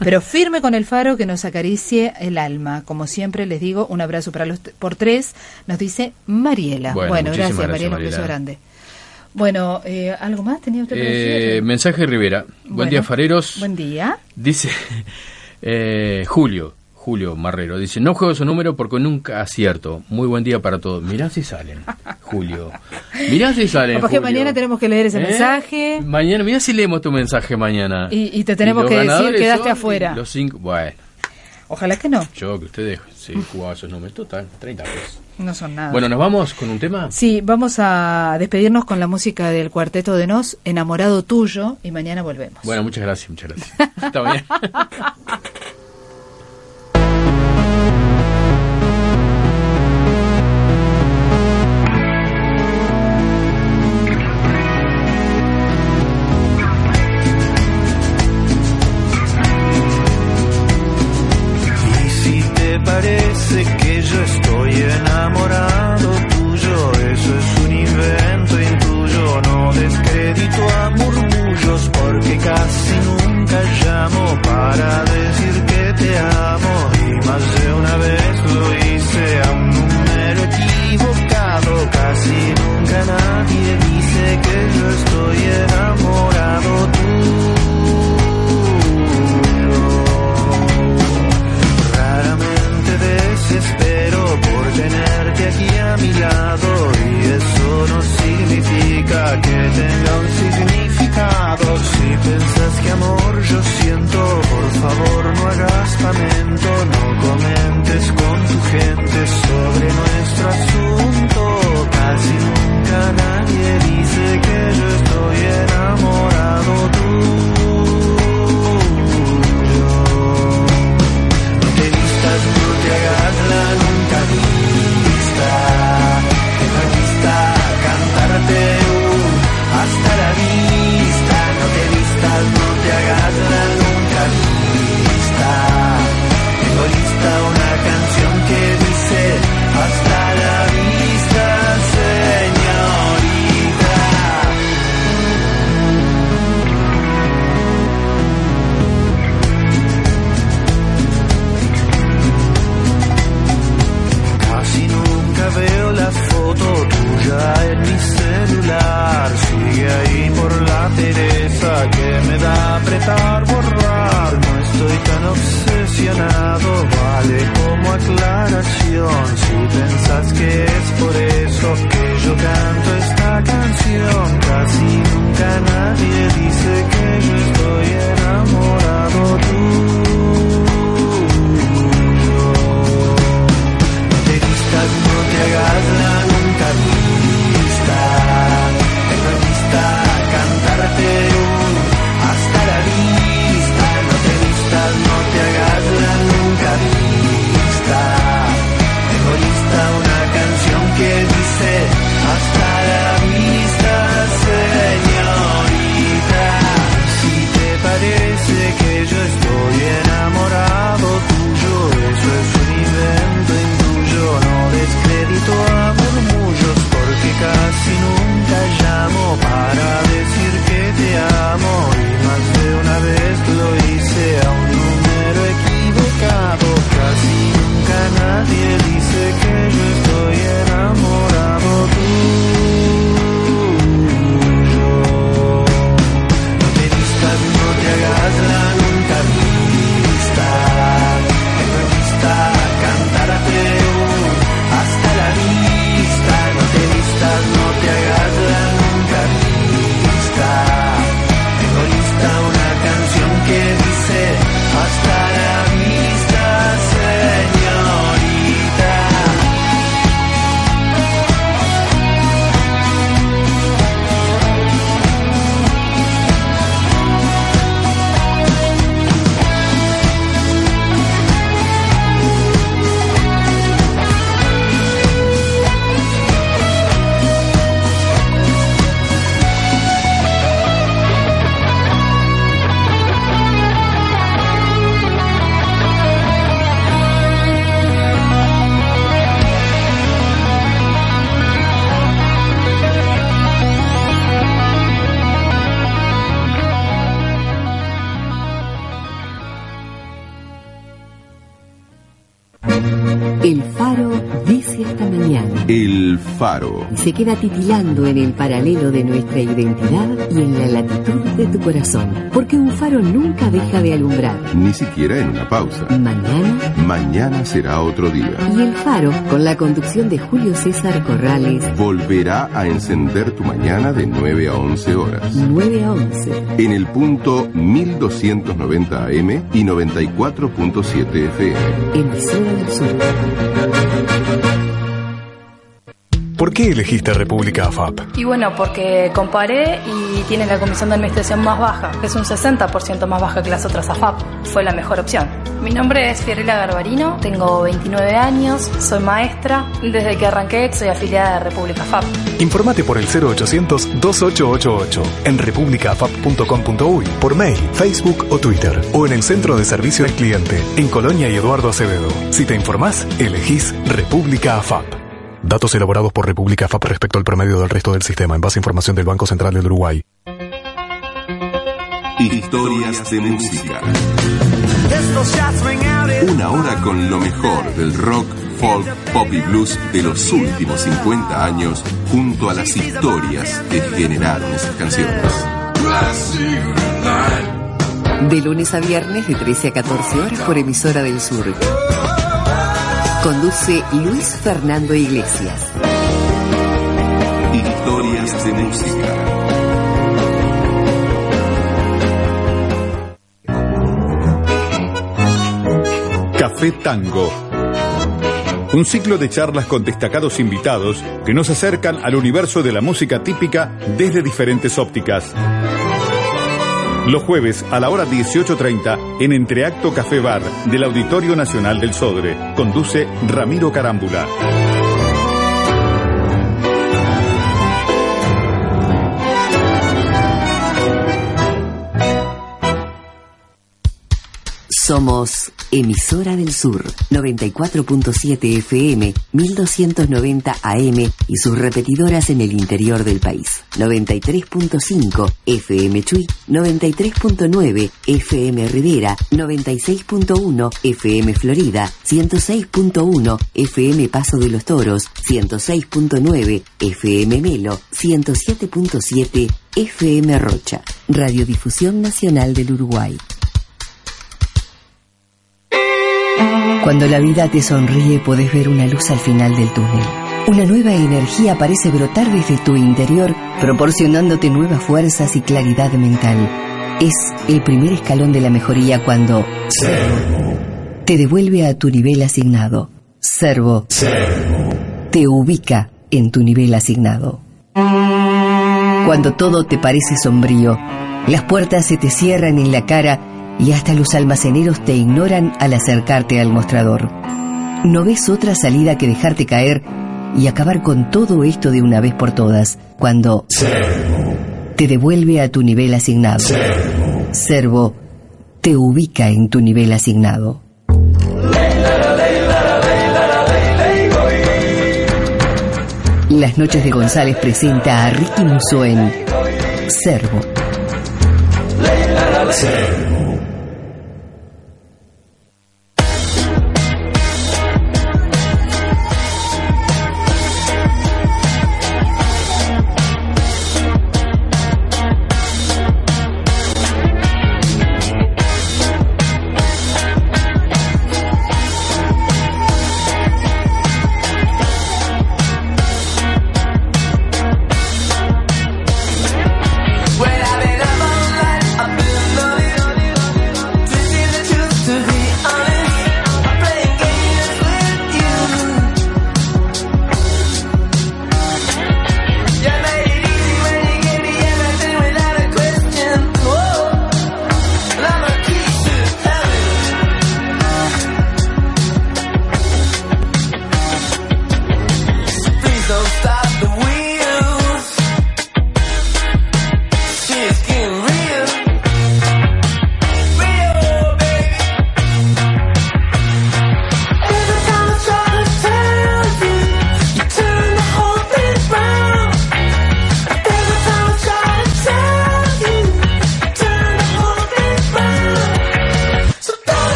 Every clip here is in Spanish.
Pero firme con el faro que nos acaricie el alma. Como siempre les digo, un abrazo para los por tres, nos dice Mariela. Bueno, gracias, gracias, Mariela, un beso grande. Bueno, eh, ¿algo más tenía usted para Eh, decir? mensaje Rivera. Buen día, Fareros. Buen día. Dice eh, Julio, Julio Marrero. Dice, no juego su número porque nunca acierto. Muy buen día para todos. Mirá si salen, Julio. Mirá si salen, Capaz que Julio. mañana tenemos que leer ese ¿Eh? mensaje. Mañana, mirá si leemos tu mensaje mañana. Y- y te tenemos que decir, quedaste afuera. Los cinco, bueno, Ojalá que no. yo que ustedes sí jugaba esos números. Total, 30 pesos. No son nada. Bueno, ¿nos vamos con un tema? Sí, vamos a despedirnos con la música del cuarteto de Nos, Enamorado Tuyo, y mañana volvemos. Bueno, muchas gracias, muchas gracias. Hasta mañana. se queda titilando en el paralelo de nuestra identidad y en la latitud de tu corazón. Porque un faro nunca deja de alumbrar. Ni siquiera en una pausa. Mañana. Mañana será otro día. Y el faro, con la conducción de Julio César Corrales, volverá a encender tu mañana de 9 a 11 horas. 9 a 11. En el punto 1290 AM y 94.7 FM. Emisora del Sur. ¿Por qué elegiste República AFAP? Y bueno, porque comparé y tiene la comisión de administración más baja, que es un 60% más baja que las otras AFAP. Fue la mejor opción. Mi nombre es Fiorella Garbarino, tengo 29 años, soy maestra. Desde que arranqué soy afiliada de República AFAP. Informate por el 0800-2888 en republicaafap.com.uy, por mail, Facebook o Twitter, o en el Centro de Servicio al Cliente, en Colonia y Eduardo Acevedo. Si te informás, elegís República AFAP. Datos elaborados por República FAP respecto al promedio del resto del sistema en base a información del Banco Central del Uruguay. Historias de música. Una hora con lo mejor del rock, folk, pop y blues de los últimos 50 años junto a las historias que generaron esas canciones. De lunes a viernes de 13 a 14 horas por emisora del sur. Conduce Luis Fernando Iglesias. Historias de música. Café Tango. Un ciclo de charlas con destacados invitados que nos acercan al universo de la música típica desde diferentes ópticas. Los jueves a la hora 18.30 en Entreacto Café Bar del Auditorio Nacional del Sodre. Conduce Ramiro Carámbula. Somos Emisora del Sur, 94.7 FM, 1290 AM y sus repetidoras en el interior del país. 93.5 FM Chuy, 93.9 FM Rivera, 96.1 FM Florida, 106.1 FM Paso de los Toros, 106.9 FM Melo, 107.7 FM Rocha. Radiodifusión Nacional del Uruguay. Cuando la vida te sonríe podés ver una luz al final del túnel. Una nueva energía parece brotar desde tu interior, proporcionándote nuevas fuerzas y claridad mental. Es el primer escalón de la mejoría cuando Servo te devuelve a tu nivel asignado. Servo, te ubica en tu nivel asignado. Cuando todo te parece sombrío, las puertas se te cierran en la cara y hasta los almaceneros te ignoran al acercarte al mostrador. No ves otra salida que dejarte caer y acabar con todo esto de una vez por todas, cuando Servo te devuelve a tu nivel asignado. Servo. Servo te ubica en tu nivel asignado. Las noches de González presenta a Ricky Musso en Servo. Servo.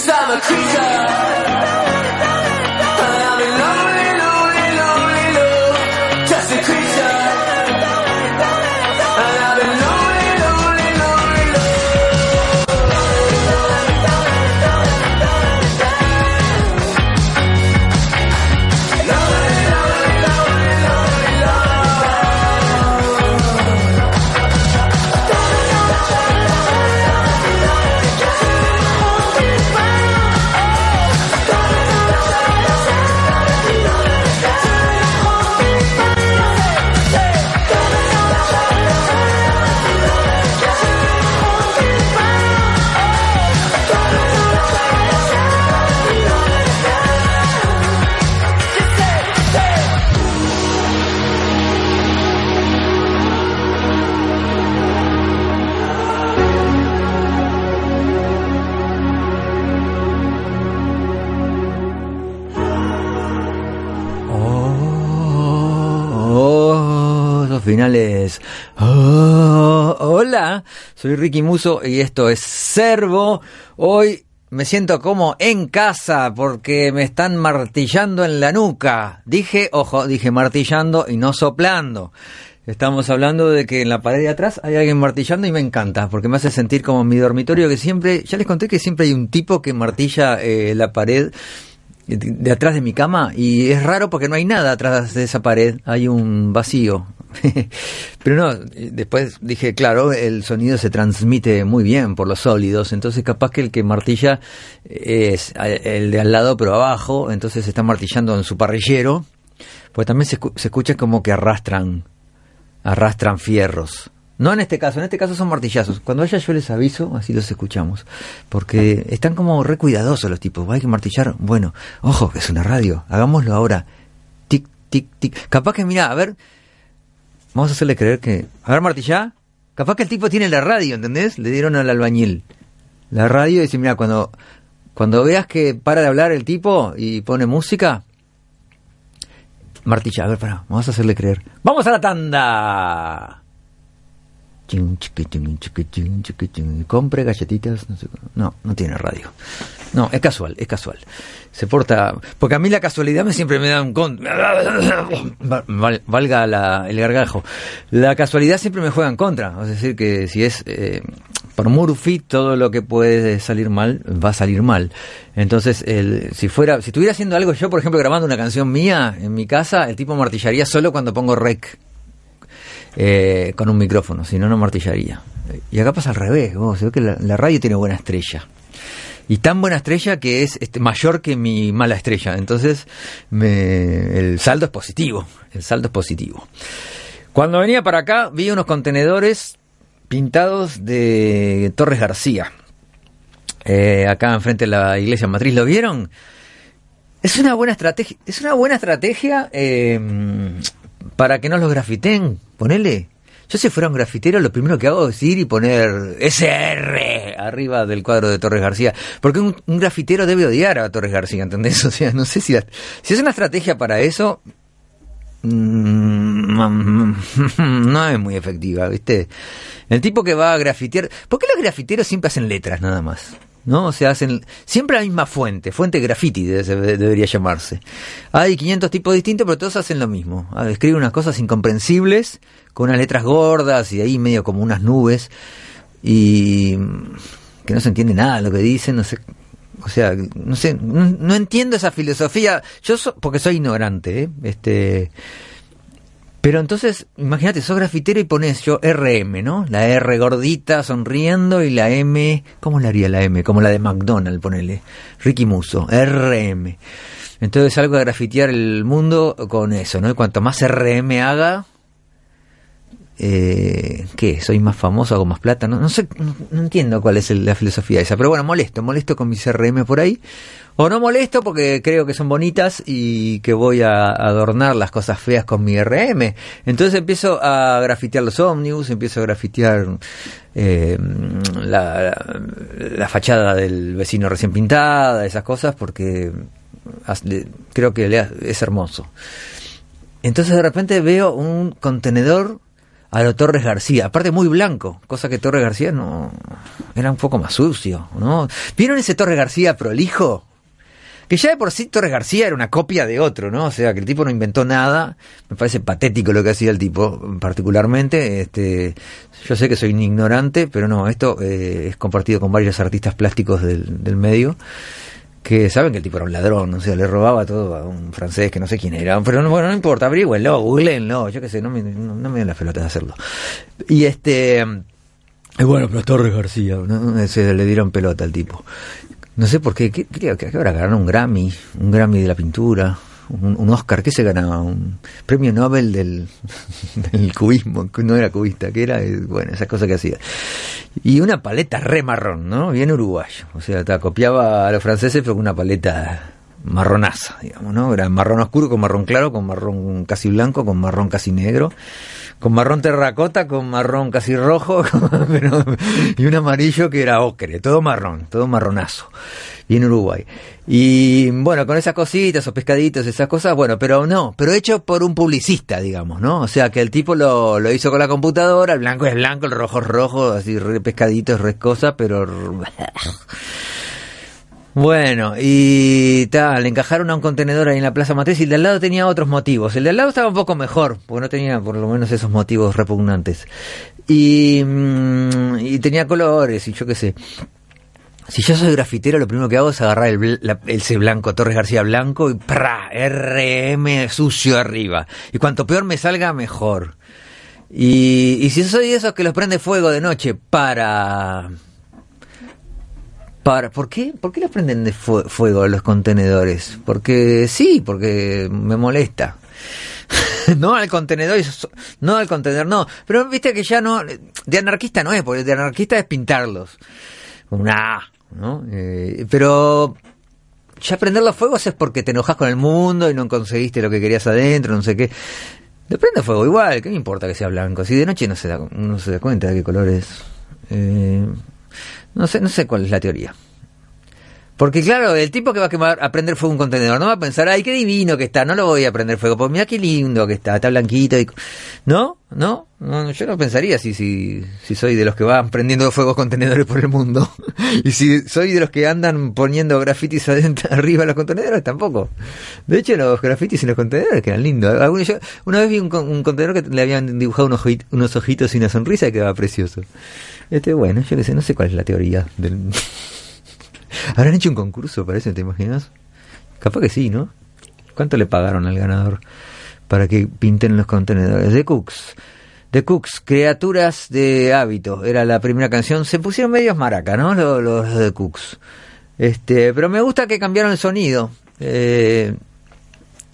cause I'm a creature Oh, hola, soy Ricky Muso y esto es Servo. Hoy me siento como en casa porque me están martillando en la nuca. Dije, ojo, dije martillando y no soplando. Estamos hablando de que en la pared de atrás hay alguien martillando y me encanta, porque me hace sentir como en mi dormitorio que siempre, ya les conté que siempre hay un tipo que martilla eh, la pared de atrás de mi cama y es raro porque no hay nada atrás de esa pared, hay un vacío. Pero no, después dije, claro, el sonido se transmite muy bien por los sólidos, entonces capaz que el que martilla es el de al lado pero abajo, entonces está martillando en su parrillero, pues también se, escucha como que arrastran, arrastran fierros. No en este caso, en este caso son martillazos. Cuando haya yo les aviso, así los escuchamos. Porque están como re cuidadosos los tipos. Hay que martillar. Bueno, ojo, que es una radio. Hagámoslo ahora. Tic, tic, tic. Capaz que, mira, a ver. Vamos a hacerle creer que. A ver, martillá. Capaz que el tipo tiene la radio, ¿entendés? Le dieron al albañil. La radio y dice, mira, cuando, cuando veas que para de hablar el tipo y pone música, martilla, a ver, para, vamos a hacerle creer. ¡Vamos a la tanda! Compre galletitas. No, sé, no, no tiene radio. No, es casual, es casual. Se porta. Porque a mí la casualidad me siempre me da un con. Valga la, el gargajo. La casualidad siempre me juega en contra. Es decir, que si es. Eh, por Murphy, todo lo que puede salir mal va a salir mal. Entonces, el, si fuera, si estuviera haciendo algo yo, por ejemplo, grabando una canción mía en mi casa, el tipo martillaría solo cuando pongo rec eh, con un micrófono, si no, no martillaría. Y acá pasa al revés, vos, se ve que la, la, radio tiene buena estrella. Y tan buena estrella que es este, mayor que mi mala estrella. Entonces, el saldo es positivo. El saldo es positivo. Cuando venía para acá, vi unos contenedores pintados de Torres García. Eh, acá enfrente de la iglesia matriz, ¿lo vieron? Es una buena estrategia. Es una buena estrategia. Eh, para que no los grafiten, ponele. Yo si fuera un grafitero, lo primero que hago es ir y poner SR arriba del cuadro de Torres García. Porque un, grafitero debe odiar a Torres García, ¿entendés? O sea, no sé si, si es una estrategia para eso, mmm, no es muy efectiva, ¿viste? El tipo que va a grafitear... ¿Por qué los grafiteros siempre hacen letras nada más? ¿No? O sea, hacen siempre la misma fuente, fuente graffiti debería llamarse. Hay 500 tipos distintos, pero todos hacen lo mismo. Ah, escriben unas cosas incomprensibles, con unas letras gordas y ahí medio como unas nubes, y que no se entiende nada lo que dicen, no sé. O sea, no sé, no, no entiendo esa filosofía. Yo so, porque soy ignorante, ¿eh? este pero entonces, imagínate, sos grafitero y pones yo RM, ¿no? La R gordita sonriendo y la M, ¿cómo le haría la M? Como la de McDonald's, ponele. Ricky Muso, RM. Entonces salgo a grafitear el mundo con eso, ¿no? Y cuanto más RM haga, eh, ¿qué? ¿Soy más famoso, hago más plata? No, no sé, no, entiendo cuál es la filosofía esa. Pero bueno, molesto, molesto con mis RM por ahí. O no molesto porque creo que son bonitas y que voy a adornar las cosas feas con mi RM. Entonces empiezo a grafitear los ómnibus, empiezo a grafitear eh, la, la, fachada del vecino recién pintada, esas cosas, porque creo que es hermoso. Entonces de repente veo un contenedor a lo Torres García, aparte muy blanco, cosa que Torres García no era un poco más sucio, ¿no? ¿Vieron ese Torres García prolijo? Que ya de por sí Torres García era una copia de otro, ¿no? O sea, que el tipo no inventó nada, me parece patético lo que hacía el tipo, particularmente, este, yo sé que soy un ignorante, pero no, esto eh, es compartido con varios artistas plásticos del, del medio, que saben que el tipo era un ladrón, o sea, le robaba todo a un francés que no sé quién era, pero no, bueno, no importa, averigüenlo, googleenlo, yo qué sé, no me, no, me den la pelota de hacerlo. Y este... Y bueno, pero Torres García, ¿no? se le dieron pelota al tipo. No sé por qué, creo que habrá ganado un Grammy, un Grammy de la pintura, un, Oscar, ¿qué se ganaba? Un premio Nobel del, del cubismo, que no era cubista, que era, bueno, esas cosas que hacía. Y una paleta re marrón, ¿no? Bien uruguayo. O sea, copiaba a los franceses, pero con una paleta marronaza, digamos, ¿no? Era marrón oscuro con marrón claro, con marrón casi blanco, con marrón casi negro, con marrón terracota, con marrón casi rojo, pero- y un amarillo que era ocre, todo marrón, todo marronazo, y en Uruguay. Y bueno, con esas cositas, esos pescaditos, esas cosas, bueno, pero no, pero hecho por un publicista, digamos, ¿no? O sea, que el tipo lo, lo hizo con la computadora, el blanco es blanco, el rojo es rojo, así re pescaditos, re cosa, pero... Bueno, y tal, encajaron a un contenedor ahí en la Plaza Matriz y el de al lado tenía otros motivos. El de al lado estaba un poco mejor, porque no tenía por lo menos esos motivos repugnantes. Y, mm, y tenía colores y yo qué sé. Si yo soy grafitero, lo primero que hago es agarrar el, la- ese blanco, Torres García blanco, y ¡pra! RM sucio arriba. Y cuanto peor me salga, mejor. Y, y si soy de esos que los prende fuego de noche para... Para, ¿por, qué? ¿Por qué los prenden de fue- fuego los contenedores? Porque sí, porque me molesta. no al contenedor, no al contenedor, no. Pero viste que ya no, de anarquista no es, porque de anarquista es pintarlos. Una, ¿no? Eh, pero ya prenderlos fuegos es porque te enojas con el mundo y no conseguiste lo que querías adentro, no sé qué. Le prende fuego igual, ¿qué me importa que sea blanco? Si de noche no se da, no se da cuenta de qué color es. Eh, no sé, no sé cuál es la teoría. Porque claro, el tipo que va a quemar, a prender fuego un contenedor, no va a pensar, ay, qué divino que está, no lo voy a prender fuego, pues mira qué lindo que está, está blanquito y... ¿No? ¿No? No, yo no pensaría si, si, si soy de los que van prendiendo fuegos contenedores por el mundo. y si soy de los que andan poniendo grafitis adentro, arriba de los contenedores, tampoco. De hecho, los grafitis en los contenedores quedan lindos. Algunos- yo- una vez vi un, un contenedor que le habían dibujado unos, unos ojitos y una sonrisa y quedaba precioso. Este, bueno, yo qué sé, no sé cuál es la teoría del... ¿Habrán hecho un concurso para eso, te imaginas? Capaz que sí, ¿no? ¿Cuánto le pagaron al ganador para que pinten los contenedores? De Cooks. The Cooks, criaturas de hábito, era la primera canción. Se pusieron medios maraca, ¿no? Los, los de Cooks. Este, pero me gusta que cambiaron el sonido. Eh,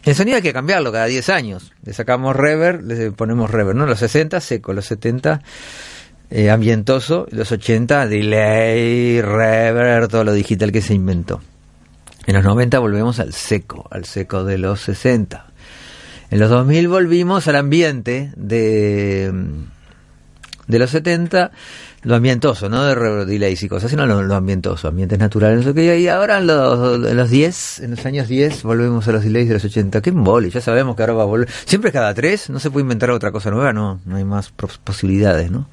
el sonido hay que cambiarlo cada 10 años. Le sacamos reverb, le ponemos reverb, ¿no? Los 60 seco, los 70 eh, ambientoso, los 80 delay, reverb, todo lo digital que se inventó. En los 90 volvemos al seco, al seco de los 60. En los 2000 volvimos al ambiente de, de los 70, lo ambientoso, no de delays y cosas, sino lo, lo ambientoso, ambientes naturales. qué, Y ahora en los, en los 10, en los años 10, volvemos a los delays de los 80. Qué embole, ya sabemos que ahora va a volver. Siempre es cada tres, no se puede inventar otra cosa nueva, no, no hay más posibilidades, ¿no?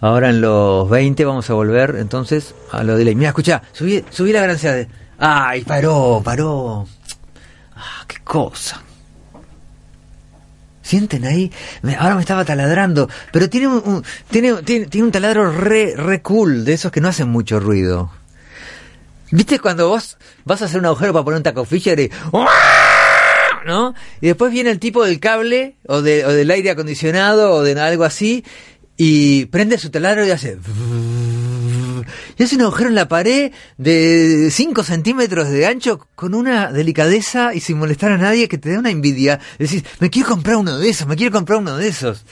Ahora en los 20 vamos a volver entonces a lo delay. Mira, escucha, subí, subí la ganancia de... Ay, paró, paró. Ah, qué cosa. Sienten ahí, Me- ahora me estaba taladrando, pero tiene un, tiene, tiene, tiene un taladro re, re cool, de esos que no hacen mucho ruido. ¿Viste cuando vos vas a hacer un agujero para poner un taco Fisher y... ¿No? Y después viene el tipo del cable o, de, o del aire acondicionado o de algo así y prende su taladro y hace... Y hace un agujero en la pared de 5 centímetros de ancho con una delicadeza y sin molestar a nadie que te da una envidia. Decís, me quiero comprar uno de esos, me quiero comprar uno de esos.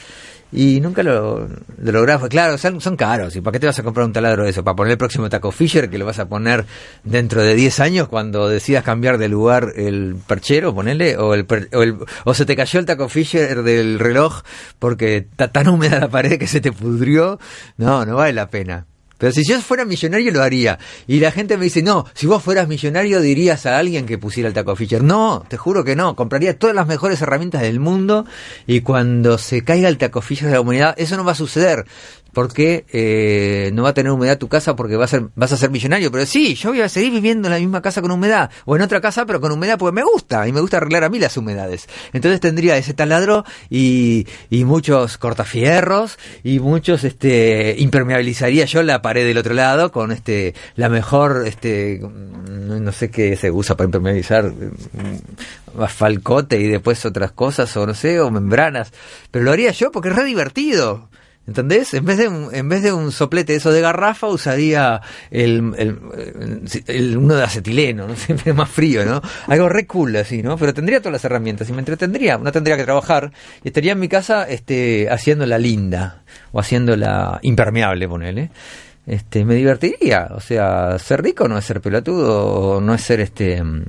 Y nunca lo, lo lográs. Pues claro, son, caros. ¿Y para qué te vas a comprar un taladro de eso? ¿Para poner el próximo taco Fisher que lo vas a poner dentro de 10 años cuando decidas cambiar de lugar el perchero, ponele? O, el, o, o se te cayó el taco Fisher del reloj porque está tan húmeda la pared que se te pudrió. No, no vale la pena. Pero si yo fuera millonario lo haría. Y la gente me dice, no, si vos fueras millonario dirías a alguien que pusiera el taco Fisher. No, te juro que no. Compraría todas las mejores herramientas del mundo y cuando se caiga el taco Fisher de la humanidad, eso no va a suceder. Porque eh, no va a tener humedad tu casa porque va a ser, vas a ser millonario. Pero sí, yo voy a seguir viviendo en la misma casa con humedad. O en otra casa, pero con humedad porque me gusta. Y me gusta arreglar a mí las humedades. Entonces tendría ese taladro y, y muchos cortafierros y muchos, este, impermeabilizaría yo la pared del otro lado con este, la mejor, este, no sé qué se usa para impermeabilizar, mm, asfalcote y después otras cosas o no sé, o membranas. Pero lo haría yo porque es re divertido. ¿Entendés? En vez de un, en vez de un soplete eso de garrafa, usaría el, el, el- uno de acetileno, ¿no? Siempre más frío, ¿no? Algo re cool así, ¿no? Pero tendría todas las herramientas y me entretendría. No tendría que trabajar y estaría en mi casa este, haciéndola linda o haciéndola impermeable, ponele. Este, me divertiría. O sea, ser rico no es ser pelotudo, no es ser este. uh,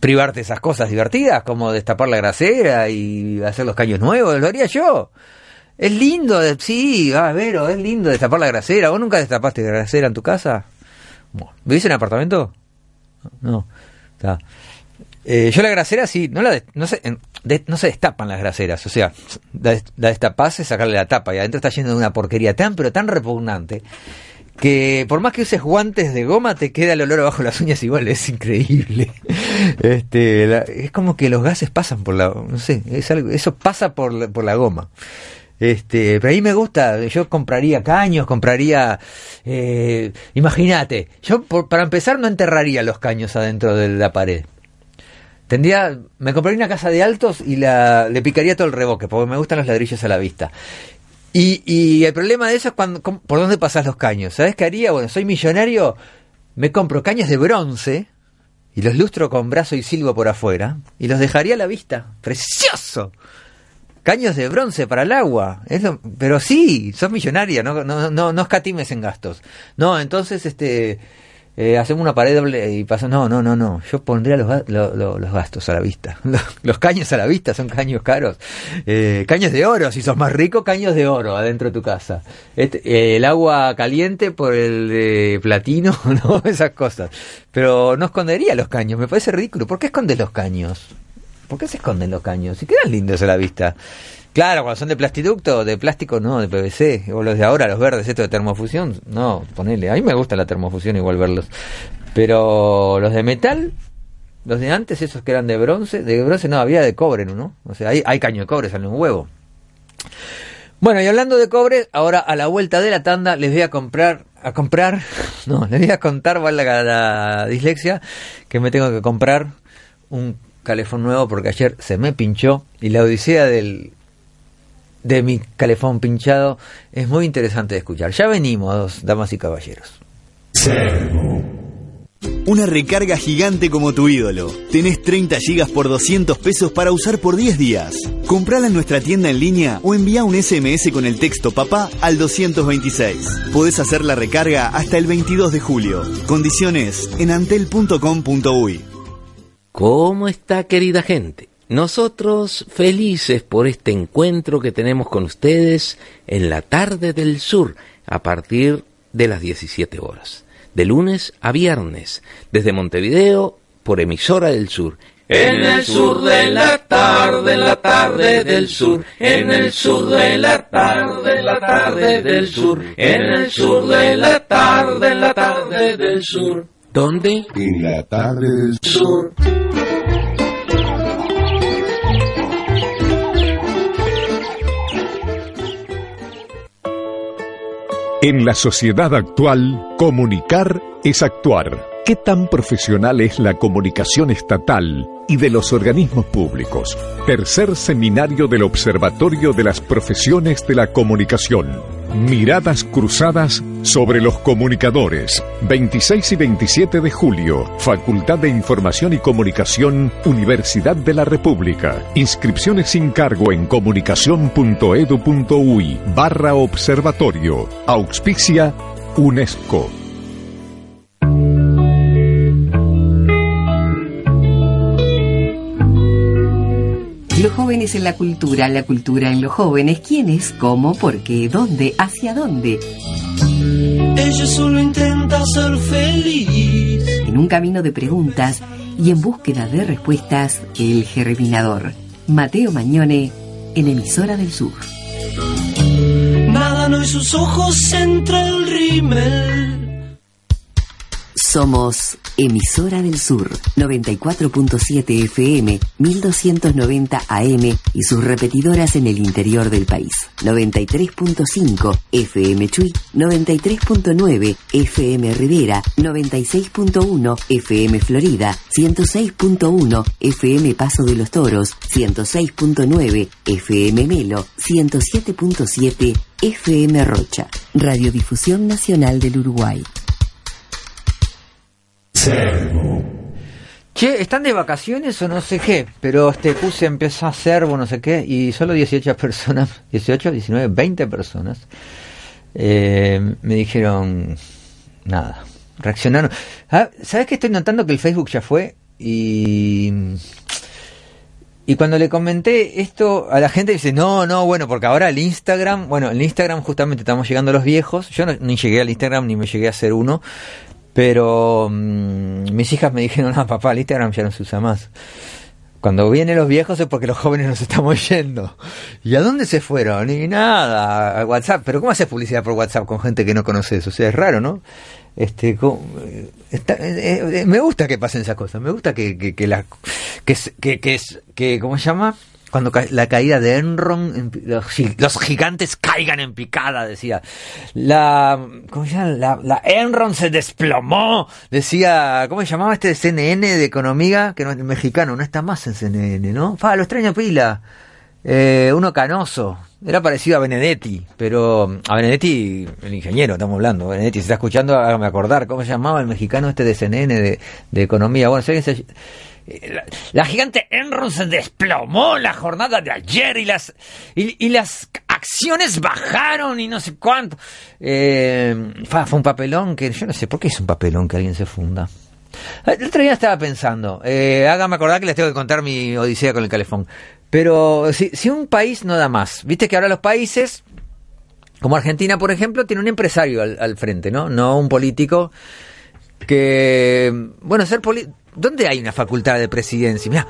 privarte esas cosas divertidas como destapar la grasera y hacer los caños nuevos, lo haría yo. Es lindo, de- sí, a ver, es lindo destapar la grasera. ¿Vos nunca destapaste grasera en tu casa? ¿Vivís en apartamento? No. Está. Eh, yo la grasera sí, no, la des- no, se, de- no se destapan las graseras, o sea, la destapás es sacarle la tapa y adentro está lleno de una porquería tan pero tan repugnante que por más que uses guantes de goma te queda el olor abajo las uñas igual, es increíble. Este, la- es como que los gases pasan por la, no sé, es algo, eso pasa por por la goma. Este, pero a mí me gusta, yo compraría caños, compraría, eh, imagínate, yo por- para empezar no enterraría los caños adentro de la pared. Tendría, me compraría una casa de altos y la, le picaría todo el reboque, porque me gustan los ladrillos a la vista. Y, y el problema de eso es cuando, por dónde pasas los caños. ¿Sabes qué haría? Bueno, soy millonario, me compro caños de bronce y los lustro con brazo y silbo por afuera y los dejaría a la vista. ¡Precioso! Caños de bronce para el agua. Pero sí, sos millonaria, no, no, no, no escatimes en gastos. No, entonces este eh, hacemos una pared doble y pasa. No, no, no, no. Yo pondría los, los gastos a la vista. Los, los caños a la vista son caños caros. Eh, caños de oro, si sos más rico, caños de oro adentro de tu casa. Este, eh, el agua caliente por el de platino, no, esas cosas. Pero no escondería los caños, me parece ridículo. ¿Por qué escondes los caños? ¿Por qué se esconden los caños? Si quedan lindos a la vista. Claro, cuando son de plastiducto, de plástico no, de PVC. O los de ahora, los verdes, estos de termofusión, no, ponele. A mí me gusta la termofusión igual verlos. Pero los de metal, los de antes, esos que eran de bronce, de bronce no, había de cobre, ¿no? O sea, hay, hay caño de cobre, sale un huevo. Bueno, y hablando de cobre, ahora a la vuelta de la tanda les voy a comprar, a comprar, no, les voy a contar, valga la dislexia, que me tengo que comprar un calefón nuevo porque ayer se me pinchó y la odisea del de mi calefón pinchado es muy interesante de escuchar. Ya venimos, damas y caballeros. Una recarga gigante como tu ídolo. Tenés 30 gigas por 200 pesos para usar por 10 días. Comprala en nuestra tienda en línea o envía un SMS con el texto papá al 226. Podés hacer la recarga hasta el 22 de julio. Condiciones en antel.com.uy. ¿Cómo está querida gente? Nosotros felices por este encuentro que tenemos con ustedes en la tarde del sur a partir de las 17 horas, de lunes a viernes, desde Montevideo por emisora del sur. En el sur de la tarde, la tarde del sur, en el sur de la tarde, la tarde del sur, en el sur de la tarde, la tarde del sur. ¿Dónde? En la tarde del Sur. En la sociedad actual, comunicar es actuar. ¿Qué tan profesional es la comunicación estatal y de los organismos públicos? Tercer seminario del Observatorio de las Profesiones de la Comunicación. Miradas cruzadas sobre los comunicadores. 26 y 27 de julio. Facultad de Información y Comunicación, Universidad de la República. Inscripciones sin cargo en comunicación.edu.uy barra observatorio. Auspicia UNESCO. Los jóvenes en la cultura, la cultura en los jóvenes. ¿Quiénes? ¿Cómo? ¿Por qué? ¿Dónde? ¿Hacia dónde? Ella solo intenta ser feliz. En un camino de preguntas y en búsqueda de respuestas, el germinador. Mateo Mañone, en Emisora del Sur. Nada no y sus ojos entre el rímel. Somos Emisora del Sur, 94.7 FM, 1290 AM y sus repetidoras en el interior del país. 93.5 FM Chuy, 93.9 FM Rivera, 96.1 FM Florida, 106.1 FM Paso de los Toros, 106.9 FM Melo, 107.7 FM Rocha. Radiodifusión Nacional del Uruguay. Che, ¿están de vacaciones o no sé qué? Pero este puse empieza a servo, no sé qué, y solo 18 personas, 18, 19, 20 personas eh, me dijeron nada. reaccionaron. Ah, ¿Sabes que estoy notando que el Facebook ya fue? Y. Y cuando le comenté esto a la gente dice, no, no, bueno, porque ahora el Instagram, bueno, el Instagram justamente estamos llegando los viejos, yo no, ni llegué al Instagram ni me llegué a hacer uno, pero mm, mis hijas me dijeron, no, papá, el Instagram ya no se usa más. Cuando vienen los viejos es porque los jóvenes nos estamos yendo. ¿Y a dónde se fueron? Ni nada, a WhatsApp. Pero ¿cómo haces publicidad por WhatsApp con gente que no conoces? O sea, es raro, ¿no? Este, eh, eh, me gusta que pasen esas cosas. Me gusta que, que, que la, que, que, que, que, ¿cómo se llama? Cuando ca- la caída de Enron, los, gi- los gigantes caigan en picada, decía. La, ¿cómo se llama? La, la Enron se desplomó, decía, ¿cómo se llamaba este CNN de economía? Que no es mexicano, no está más en CNN, ¿no? Fa, lo extraño pila. Eh, uno canoso. Era parecido a Benedetti, pero a Benedetti, el ingeniero, estamos hablando. Benedetti, si está escuchando, hágame acordar. ¿Cómo se llamaba el mexicano este de CNN de, de economía? Bueno, si alguien se- la, gigante Enron se desplomó la jornada de ayer y las y, las acciones bajaron y no sé cuánto. Eh, fue un papelón que yo no sé por qué es un papelón que alguien se funda. El otro día estaba pensando, eh, hágame acordar que les tengo que contar mi odisea con el calefón. Pero si, si un país no da más, viste que ahora los países, como Argentina por ejemplo, tiene un empresario al, al frente, ¿no? No un político que, bueno, ser político... ¿Dónde hay una facultad de presidencia? Mira.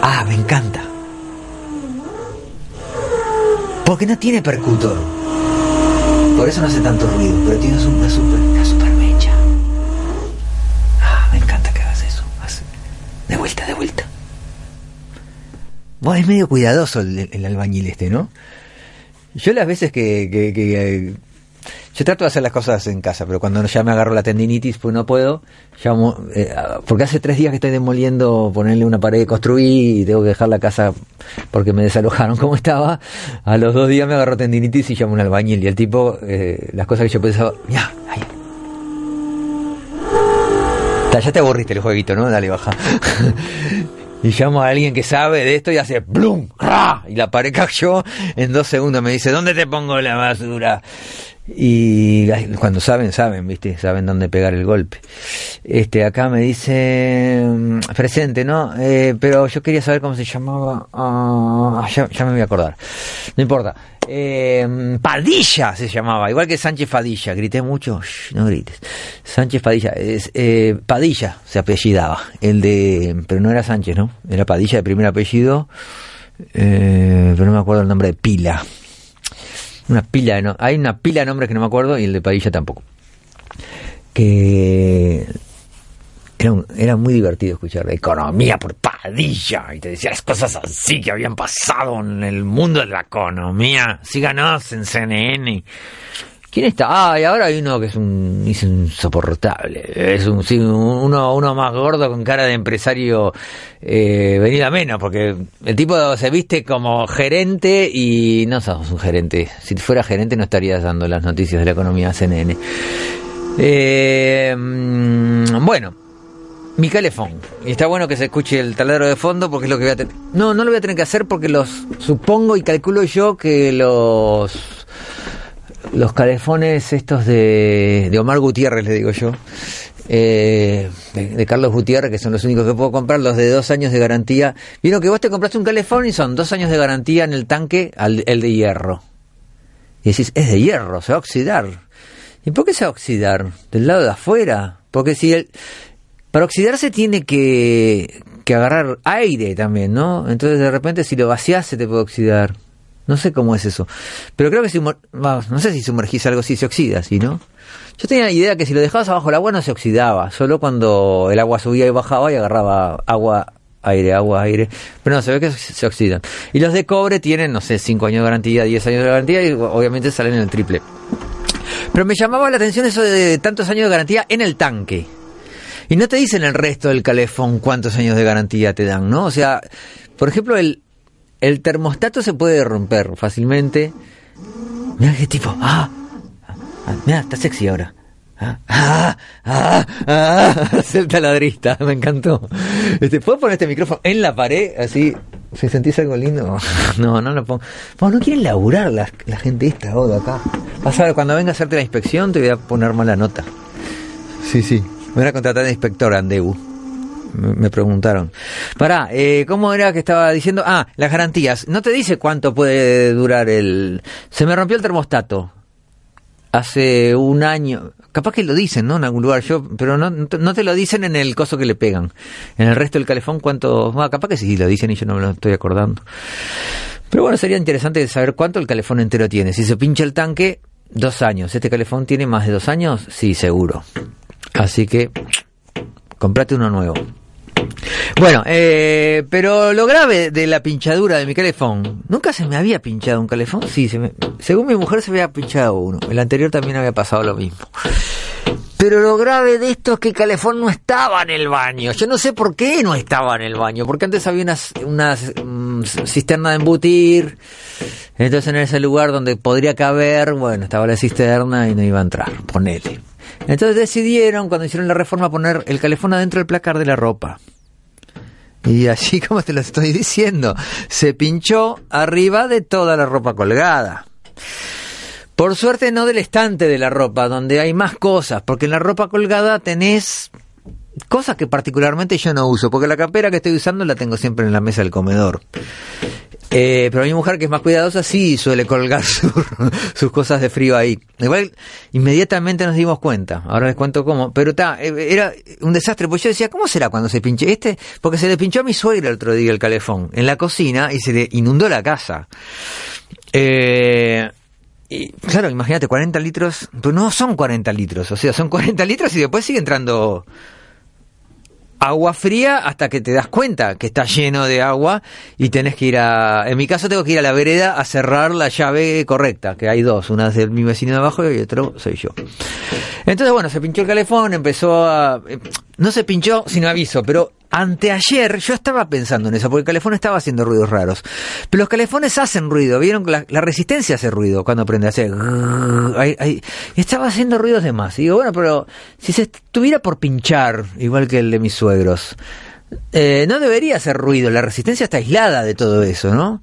Ah, me encanta. Porque no tiene percutor. Por eso no hace tanto ruido, pero tiene una super, una super mecha. Ah, me encanta que hagas eso. De vuelta, de vuelta. Vos es medio cuidadoso el, albañil este, ¿no? Yo las veces que, yo trato de hacer las cosas en casa, pero cuando ya me agarro la tendinitis, pues no puedo. Llamo, eh, a- porque hace tres días que estoy demoliendo, ponerle una pared, construí y tengo que dejar la casa porque me desalojaron como estaba. A los dos días me agarró tendinitis y llamo a un albañil. Y el tipo, eh, las cosas que yo pensaba, ya, ahí. Ya te aburriste el jueguito, ¿no? Dale, baja. Y llamo a alguien que sabe de esto y hace ¡blum! ¡ra! Y la pared cayó en dos segundos. Me dice, ¿dónde te pongo la basura? Y cuando saben, saben, ¿viste? Saben dónde pegar el golpe. Este, acá me dice, mm, presente, ¿no? Eh, pero yo quería saber cómo se llamaba. Ah, ya, me voy a acordar. No importa. Eh, Padilla se llamaba, igual que Sánchez Padilla. Grité mucho, no grites. Sánchez Padilla, es, eh, Padilla se apellidaba. El de, pero no era Sánchez, ¿no? Era Padilla de primer apellido. Eh, pero no me acuerdo el nombre de pila. Una pila de no, hay una pila de nombres que no me acuerdo y el de Padilla tampoco. Que era, un- era muy divertido escuchar economía por Padilla y te decía las cosas así que habían pasado en el mundo de la economía. Síganos en CNN. ¿Quién está? Ah, y ahora hay uno que es un es insoportable. Es un, uno, uno más gordo con cara de empresario eh, venido a menos, porque el tipo se viste como gerente y no somos un gerente. Si fuera gerente no estarías dando las noticias de la economía CNN. Eh, mm, bueno, mi calefón. Y está bueno que se escuche el taladro de fondo porque es lo que voy a tener. No, no lo voy a tener que hacer porque los supongo y calculo yo que los los calefones estos de, de Omar Gutiérrez, le digo yo, eh, de, Carlos Gutiérrez, que son los únicos que puedo comprar, los de dos años de garantía. Vieron que vos te compraste un calefón y son dos años de garantía en el tanque al el de hierro. Y decís, es de hierro, se va a oxidar. ¿Y por qué se va a oxidar? Del lado de afuera. Porque si el, para oxidarse tiene que, que agarrar aire también, ¿no? Entonces de repente si lo vaciás se te puede oxidar. No sé cómo es eso. Pero creo que si, vamos, no sé si sumergís algo así se oxida, ¿sí, no? Yo tenía la idea que si lo dejabas abajo el agua no se oxidaba, solo cuando el agua subía y bajaba y agarraba agua, aire, agua, aire. Pero no, se ve que se oxidan. Y los de cobre tienen, no sé, 5 años de garantía, 10 años de garantía y obviamente salen en el triple. Pero me llamaba la atención eso de tantos años de garantía en el tanque. Y no te dicen el resto del calefón cuántos años de garantía te dan, ¿no? O sea, por ejemplo, el, el termostato se puede romper fácilmente. Mira qué tipo. Ah, ah, mira, está sexy ahora. Ah, ah, ah, ah, el taladrista, me encantó. Este, ¿Puedo poner este micrófono en la pared? Así. Si sentís algo lindo, no, no lo pongo. No quieren laburar la, gente esta, Odo, acá. Vas a cuando venga a hacerte la inspección te voy a poner mala nota. Sí, sí. Me van a contratar de inspector Andeu. Me, preguntaron. Pará, eh, ¿cómo era que estaba diciendo? Ah, las garantías. No te dice cuánto puede durar el... Se me rompió el termostato. Hace un año. Capaz que lo dicen, ¿no? En algún lugar. Yo, pero no, no te lo dicen en el coso que le pegan. En el resto del calefón, ¿cuánto? Ah, capaz que sí lo dicen y yo no me lo estoy acordando. Pero bueno, sería interesante saber cuánto el calefón entero tiene. Si se pincha el tanque, dos años. ¿Este calefón tiene más de dos años? Sí, seguro. Así que, comprate uno nuevo. Bueno, eh, pero lo grave de la pinchadura de mi calefón, nunca se me había pinchado un calefón. Sí, se me- según mi mujer se había pinchado uno. El anterior también había pasado lo mismo. Pero lo grave de esto es que el calefón no estaba en el baño. Yo no sé por qué no estaba en el baño. Porque antes había una, mm, cisterna de embutir. Entonces en ese lugar donde podría caber, bueno, estaba la cisterna y no iba a entrar. Ponele. Entonces decidieron, cuando hicieron la reforma, poner el calefón adentro del placar de la ropa. Y así como te lo estoy diciendo, se pinchó arriba de toda la ropa colgada. Por suerte no del estante de la ropa, donde hay más cosas, porque en la ropa colgada tenés cosas que particularmente yo no uso, porque la campera que estoy usando la tengo siempre en la mesa del comedor. Eh, pero mi mujer, que es más cuidadosa, sí suele colgar su- sus cosas de frío ahí. Igual, inmediatamente nos dimos cuenta. Ahora les cuento cómo. Pero está, era un desastre. Pues yo decía, ¿cómo será cuando se pinche este? Porque se le pinchó a mi suegra el otro día el calefón en la cocina y se le inundó la casa. Eh, y claro, imagínate, 40 litros, pero no son 40 litros, o sea, son 40 litros y después sigue entrando agua fría hasta que te das cuenta que está lleno de agua y tenés que ir a... En mi caso tengo que ir a la vereda a cerrar la llave correcta, que hay dos, una es de mi vecino de abajo y otro soy yo. Entonces, bueno, se pinchó el calefón, empezó a... eh, No se pinchó sin aviso, pero anteayer yo estaba pensando en eso, porque el calefón estaba haciendo ruidos raros. Pero los calefones hacen ruido, vieron que la, la resistencia hace ruido cuando prende, hace... ahí. Estaba haciendo ruidos de más. Y digo, bueno, pero si se estuviera por pinchar, igual que el de mis suegros, eh, no debería hacer ruido, la resistencia está aislada de todo eso, ¿no?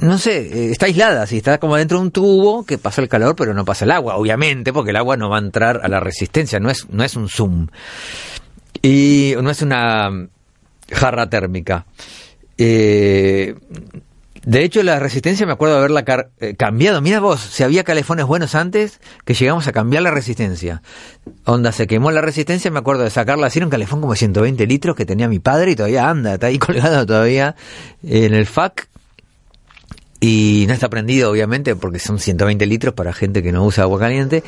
no sé, eh, está aislada, si está como dentro de un tubo que pasa el calor pero no pasa el agua, obviamente, porque el agua no va a entrar a la resistencia, no es, no es un zoom. Y no es una jarra térmica. Eh, de hecho, la resistencia me acuerdo de haberla eh, cambiado. Mira vos, si había calefones buenos antes, que llegamos a cambiar la resistencia. Onda, se quemó la resistencia, me acuerdo de sacarla. Así un calefón como 120 litros que tenía mi padre y todavía anda, está ahí colgado todavía en el FAC. Y no está prendido, obviamente, porque son 120 litros para gente que no usa agua caliente.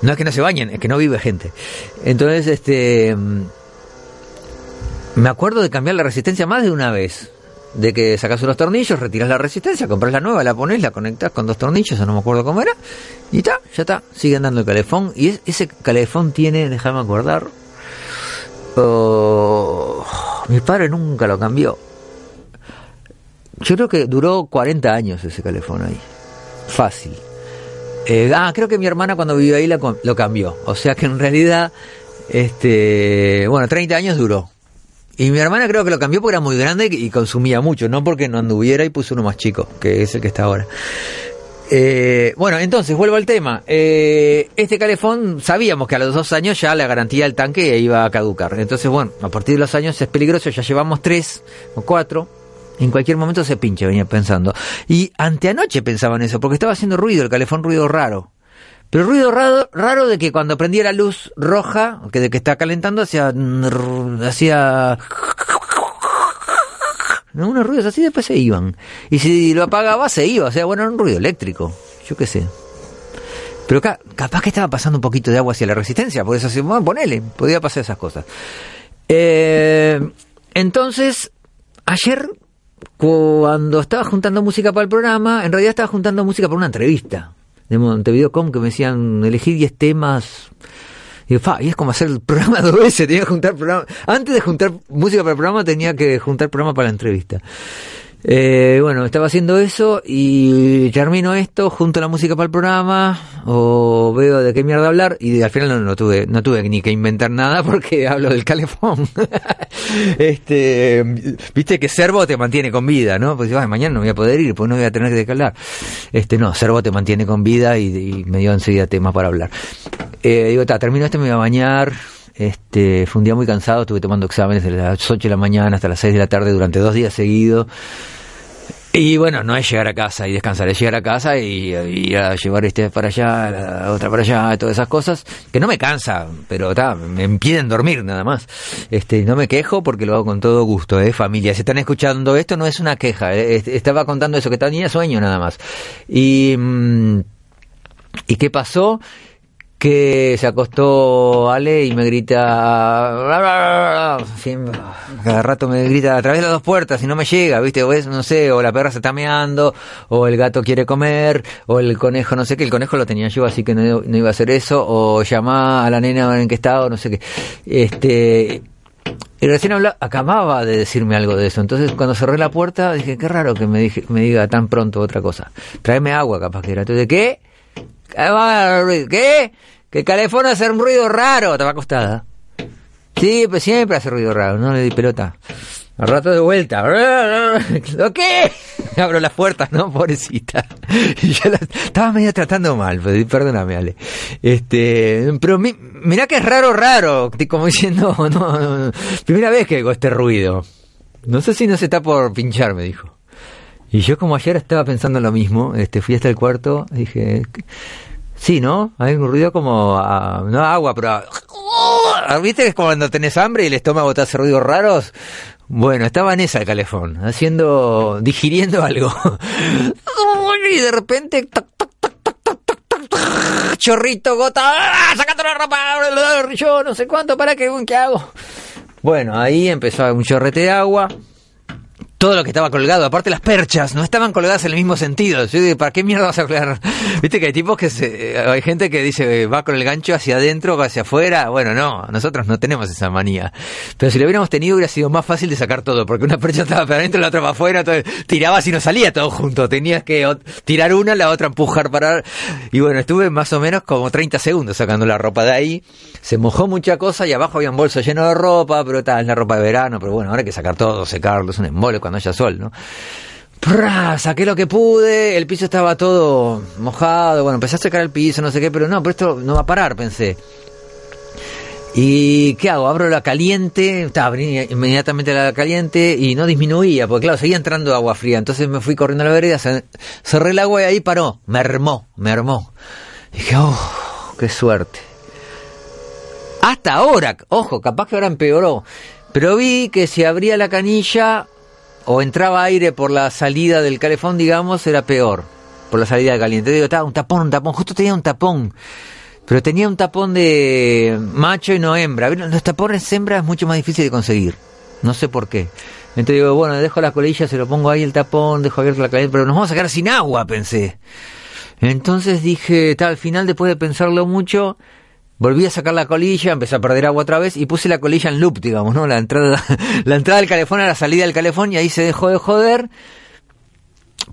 No es que no se bañen, es que no vive gente. Entonces, este. Me acuerdo de cambiar la resistencia más de una vez. De que sacas unos tornillos, retiras la resistencia, compras la nueva, la pones, la conectas con dos tornillos, o no me acuerdo cómo era. Y está, ya está, sigue andando el calefón. Y es- ese calefón tiene, déjame acordar. oh, mi padre nunca lo cambió. Yo creo que duró 40 años ese calefón ahí. Fácil. Eh, ah, creo que mi hermana cuando vivió ahí la co- lo cambió. O sea que en realidad, este, bueno, 30 años duró. Y mi hermana creo que lo cambió porque era muy grande y consumía mucho, no porque no anduviera y puso uno más chico, que es el que está ahora. Eh, bueno, entonces vuelvo al tema. Eh, este calefón sabíamos que a los dos años ya la garantía del tanque iba a caducar. Entonces, bueno, a partir de los años es peligroso, ya llevamos tres o cuatro. En cualquier momento se pincha, venía pensando. Y anteanoche pensaban eso, porque estaba haciendo ruido, el calefón ruido raro. Pero ruido raro, raro de que cuando prendía la luz roja, que de que está calentando, hacía... hacía... ¿no? unos ruidos así después se iban. Y si lo apagaba, se iba. O sea, bueno, era un ruido eléctrico. Yo qué sé. Pero ca- capaz que estaba pasando un poquito de agua hacia la resistencia. Por eso, así, bueno, ponele, podía pasar esas cosas. Eh, entonces, ayer, cuando estaba juntando música para el programa, en realidad estaba juntando música para una entrevista de Montevideo.com que me decían elegir 10 temas. Y, fa, y es como hacer el programa dos veces, tenía que juntar programa. Antes de juntar música para el programa tenía que juntar programa para la entrevista. Eh, bueno, estaba haciendo eso y termino esto, junto a la música para el programa, o veo de qué mierda hablar, y al final no, tuve, no tuve ni que inventar nada porque hablo del calefón. este, viste que Servo te mantiene con vida, ¿no? Pues "Ay, mañana no voy a poder ir, pues no voy a tener de qué hablar. Este, no, Servo te mantiene con vida y, y me dio enseguida temas para hablar. Eh, digo, ta, termino esto, me voy a bañar. Este, fue un día muy cansado, estuve tomando exámenes desde las 8 de la mañana hasta las 6 de la tarde durante dos días seguidos. Y bueno, no es llegar a casa y descansar, es llegar a casa y, y a llevar este para allá, la otra para allá, todas esas cosas, que no me cansa, pero ta, me impiden dormir nada más. Este, no me quejo porque lo hago con todo gusto, eh, familia. Si están escuchando esto, no es una queja, eh, est- estaba contando eso, que tenía sueño nada más. Y, mm, ¿y qué pasó? Que se acostó Ale y me grita cada rato me grita a través de las dos puertas y no me llega viste o es no sé o la perra se está meando o el gato quiere comer o el conejo no sé qué el conejo lo tenía yo así que no, iba a hacer eso o llamá a la nena en qué estado no sé qué este y recién habla, acababa de decirme algo de eso. Entonces, cuando cerré la puerta, dije, qué raro que me, dije, me diga tan pronto otra cosa. Tráeme agua, capaz que era. Entonces, ¿qué? ¿Qué? Que el calefón hace un ruido raro. Estaba acostada. Sí, pues siempre hace ruido raro. No le di pelota. Al rato de vuelta. ¿Lo qué? Abro las puertas, ¿no? Pobrecita. Y yo la- estaba medio tratando mal, pues, perdóname, Ale. Este, pero mi- mirá que es raro, raro. Como diciendo, no, no, no. primera vez que hago este ruido. No sé si no se está por pinchar, me dijo. Y yo como ayer estaba pensando lo mismo, este, fui hasta el cuarto, dije, Sí, ¿no? Hay un ruido como. A, no agua, pero. A, ¡Oh! ¿Viste que es cuando tenés hambre y el estómago te hace ruidos raros? Bueno, estaba en esa el calefón, haciendo. digiriendo algo. y de repente. Tac, tac, tac, chorrito, gota. ¡Ah, sacate la ropa! Yo no sé cuánto, ¿para qué? ¿Qué hago? Bueno, ahí empezó un chorrete de agua todo lo que estaba colgado, aparte las perchas, no estaban colgadas en el mismo sentido. Yo digo, ¿para qué mierda vas a colgar? Viste que hay tipos que se, hay gente que dice, eh, va con el gancho hacia adentro o hacia afuera. Bueno, no, nosotros no tenemos esa manía. Pero si lo hubiéramos tenido hubiera sido más fácil de sacar todo, porque una percha estaba para adentro, la otra para afuera, entonces tirabas y no salía todo junto. Tenías que tirar una, la otra empujar para... Y bueno, estuve más o menos como 30 segundos sacando la ropa de ahí. Se mojó mucha cosa y abajo había un bolso lleno de ropa, pero tal, la ropa de verano, pero bueno, ahora hay que sacar todo, secarlo, es un embole cuando haya sol, ¿no? Saqué lo que pude, el piso estaba todo mojado, bueno, empecé a secar el piso, no sé qué, pero no, pero esto no va a parar, pensé. ¿Y qué hago? Abro la caliente, abrí inmediatamente la caliente y no disminuía, porque claro, seguía entrando agua fría. Entonces me fui corriendo a la vereda, ce- cerré el agua y ahí paró, me armó, me armó. dije, oh, qué suerte. Hasta ahora, ojo, capaz que ahora empeoró. Pero vi que si abría la canilla o entraba aire por la salida del calefón, digamos, era peor. Por la salida caliente. Digo, estaba un tapón, un tapón. Justo tenía un tapón. Pero tenía un tapón de macho y no hembra. Los tapones hembra es mucho más difícil de conseguir. No sé por qué. Entonces digo, bueno, dejo la colilla, se lo pongo ahí el tapón, dejo abierto la caliente, pero nos vamos a quedar sin agua, pensé. Entonces dije, tal, al final, después de pensarlo mucho, volví a sacar la colilla, empecé a perder agua otra vez y puse la colilla en loop, digamos, ¿no? La entrada, la entrada del calefón a la salida del calefón y ahí se dejó de joder.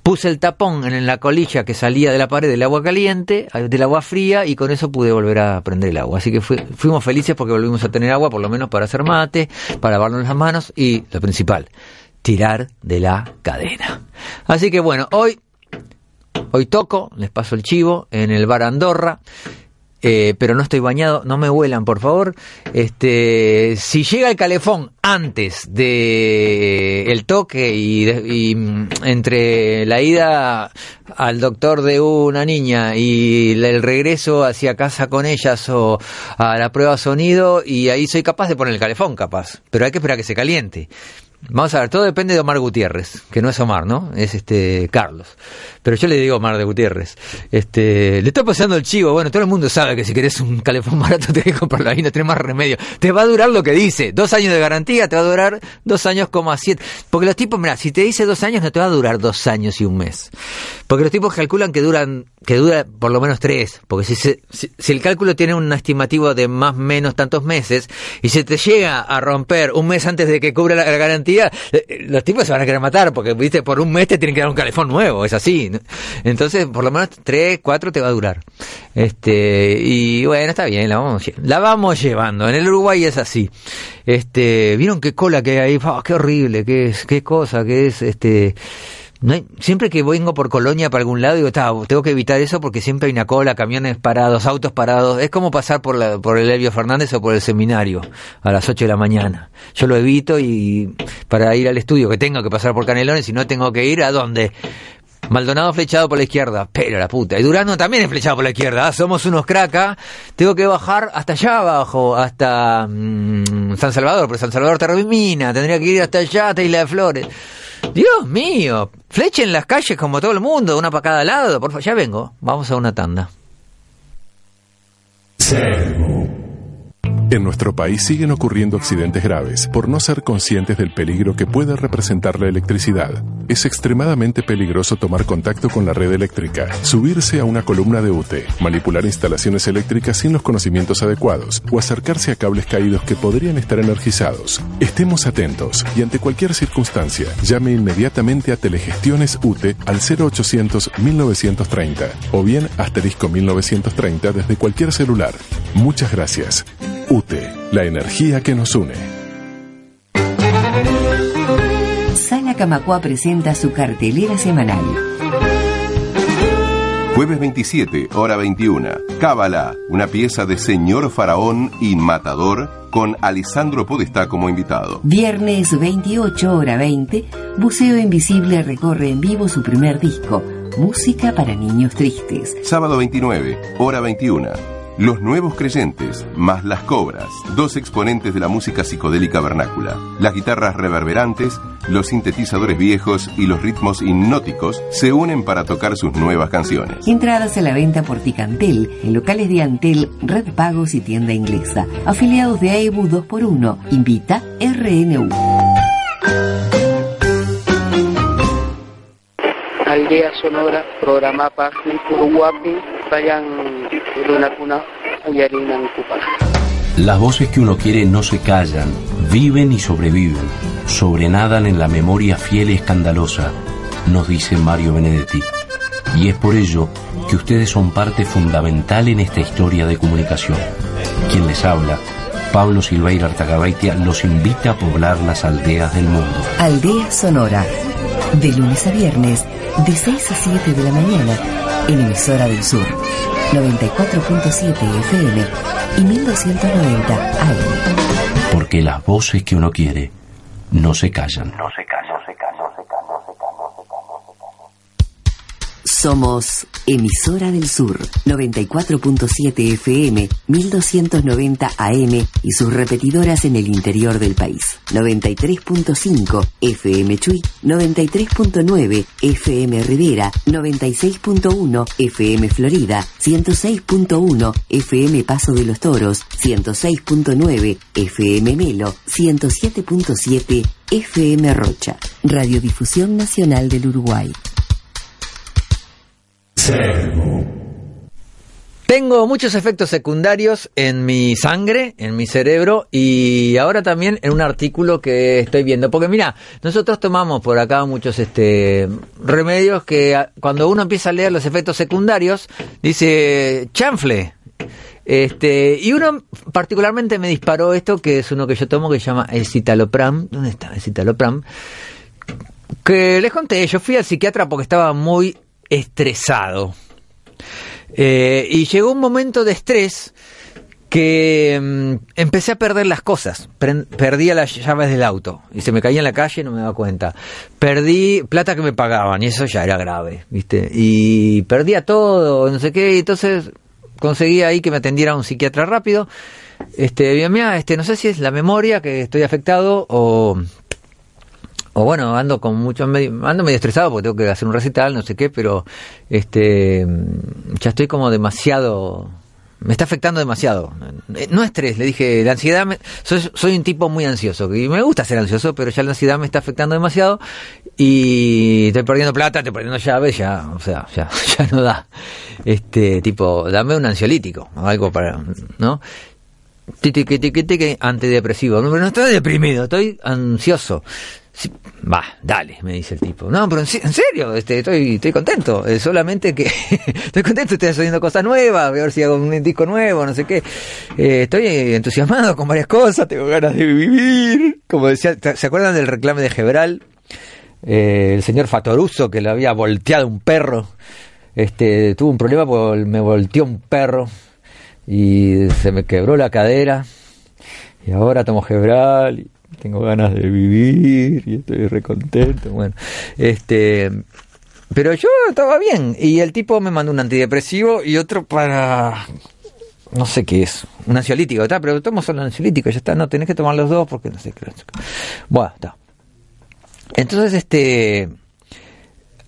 Puse el tapón en la colilla que salía de la pared del agua caliente, del agua fría, y con eso pude volver a prender el agua. Así que fui- fuimos felices porque volvimos a tener agua, por lo menos para hacer mate, para lavarnos las manos y, lo principal, tirar de la cadena. Así que bueno, hoy Hoy toco, les paso el chivo, en el bar Andorra. Eh, pero no estoy bañado, no me huelan, por favor. Este, si llega el calefón antes de el toque y, y, mm, entre la ida al doctor de una niña y el regreso hacia casa con ellas o a la prueba sonido y ahí soy capaz de poner el calefón, capaz. Pero hay que esperar a que se caliente. Vamos a ver, todo depende de Omar Gutiérrez, que no es Omar, ¿no? Es este Carlos. Pero yo le digo Omar de Gutiérrez. Este, le estoy pasando el chivo. Bueno, todo el mundo sabe que si querés un calefón barato tenés que comprarlo ahí, no tenés más remedio. Te va a durar lo que dice. Dos años de garantía, te va a durar dos años como a siete. Porque los tipos, mira, si te dice dos años, no te va a durar dos años y un mes. Porque los tipos calculan que duran que dura por lo menos tres, porque si, se- si, el cálculo tiene un estimativo de más o menos tantos meses y se te llega a romper un mes antes de que cubra la, la garantía, eh, eh, los tipos se van a querer matar, porque viste por un mes te tienen que dar un calefón nuevo, es así. ¿no? Entonces, por lo menos tres, cuatro te va a durar. Este, y bueno, está bien, la vamos, la vamos llevando. En el Uruguay es así. Este, vieron qué cola que hay, Ah, qué horrible, qué es, qué cosa, que es, este, no siempre que vengo por Colonia para algún lado, digo, "Ta, tengo que evitar eso porque siempre hay una cola, camiones parados, autos parados. Es como pasar por, la, por el Elvio Fernández o por el seminario a las 8 de la mañana. Yo lo evito y para ir al estudio, que tengo que pasar por Canelones, si no tengo que ir, ¿a dónde? Maldonado flechado por la izquierda, pero la puta. Y Durano también es flechado por la izquierda. ah, Somos unos cracas. Tengo que bajar hasta allá abajo, hasta mm, San Salvador, pero San Salvador termina. Tendría que ir hasta allá, hasta Isla de Flores. Dios mío, flechen las calles como todo el mundo, una para cada lado. Por favor, ya vengo. Vamos a una tanda. En nuestro país siguen ocurriendo accidentes graves por no ser conscientes del peligro que puede representar la electricidad. Es extremadamente peligroso tomar contacto con la red eléctrica, subirse a una columna de UTE, manipular instalaciones eléctricas sin los conocimientos adecuados o acercarse a cables caídos que podrían estar energizados. Estemos atentos y ante cualquier circunstancia, llame inmediatamente a Telegestiones UTE al 0800 1930 o bien asterisco 1930 desde cualquier celular. Muchas gracias. UTE, la energía que nos une. Sala Camacua presenta su cartelera semanal. Jueves 27, hora 21. Cábala, una pieza de Señor Faraón y Matador con Alessandro Podestá como invitado. Viernes 28, hora 20, Buceo Invisible recorre en vivo su primer disco, Música para Niños Tristes. Sábado 29, hora 21. Los nuevos creyentes, más las cobras, dos exponentes de la música psicodélica vernácula. Las guitarras reverberantes, los sintetizadores viejos y los ritmos hipnóticos se unen para tocar sus nuevas canciones. Entradas a la venta por Ticantel, en locales de Antel, Red Pagos y tienda inglesa. Afiliados de AEBU 2x1. Invita RNU. Aldea Sonora, programa Pagni Uruguapi, Bayan Lunacuna, Ayarinan Kupana. Las voces que uno quiere no se callan, viven y sobreviven, sobrenadan en la memoria fiel y escandalosa, nos dice Mario Benedetti. Y es por ello que ustedes son parte fundamental en esta historia de comunicación. Quien les habla, Pablo Silveira Artagabaitia, los invita a poblar las aldeas del mundo. Aldea Sonora. De lunes a viernes, de 6 a 7 de la mañana, en emisora del sur. 94.7 FM y 1290 AM. Porque las voces que uno quiere no se callan. No se calla, no se calla, Somos Emisora del Sur, 94.7 FM, 1290 AM y sus repetidoras en el interior del país. 93.5 FM Chuy, 93.9 FM Rivera, 96.1 FM Florida, 106.1 FM Paso de los Toros, 106.9 FM Melo, 107.7 FM Rocha. Radiodifusión Nacional del Uruguay. Tengo muchos efectos secundarios en mi sangre, en mi cerebro y ahora también en un artículo que estoy viendo. Porque mira, nosotros tomamos por acá muchos este remedios que cuando uno empieza a leer los efectos secundarios dice chanfle. Este, y uno particularmente me disparó esto que es uno que yo tomo que se llama el citalopram. ¿Dónde está el citalopram? Que les conté, yo fui al psiquiatra porque estaba muy estresado. Eh, y llegó un momento de estrés que mm, empecé a perder las cosas. Perdía las llaves del auto y se me caía en la calle y no me daba cuenta. Perdí plata que me pagaban y eso ya era grave, ¿viste? Y perdía todo, no sé qué, y entonces conseguí ahí que me atendiera un psiquiatra rápido. Este, bien, mira, este, no sé si es la memoria que estoy afectado o o bueno, ando con mucho medio, ando medio estresado porque tengo que hacer un recital, no sé qué, pero este ya estoy como demasiado me está afectando demasiado. Eh, No estrés, le dije, la ansiedad, me- soy, soy un tipo muy ansioso y me gusta ser ansioso, pero ya la ansiedad me está afectando demasiado y estoy perdiendo plata, estoy perdiendo llaves, ya, o sea, ya, ya no da. Este, tipo, dame un ansiolítico, algo para, ¿no? Antidepresivo. No, no estoy deprimido, estoy ansioso. Va, dale, me dice el tipo. No, pero en, se- en serio, este, estoy, estoy contento. eh, solamente que estoy contento, estoy haciendo cosas nuevas, voy a ver si hago un disco nuevo, no sé qué. Eh, estoy entusiasmado con varias cosas, tengo ganas de vivir. Como decía, ¿se acuerdan del reclame de Gebral? Eh, el señor Fatoruso que le había volteado un perro. Este, tuvo un problema me volteó un perro y se me quebró la cadera. Y ahora tomo Gebral y tengo ganas de vivir y estoy recontento. Bueno, este, pero yo estaba bien y el tipo me mandó un antidepresivo y otro para no sé qué es, un ansiolítico, está, pero tomo solo ansiolítico, ya está, no tenés que tomar los dos porque no sé qué. Bueno, está. Entonces, este,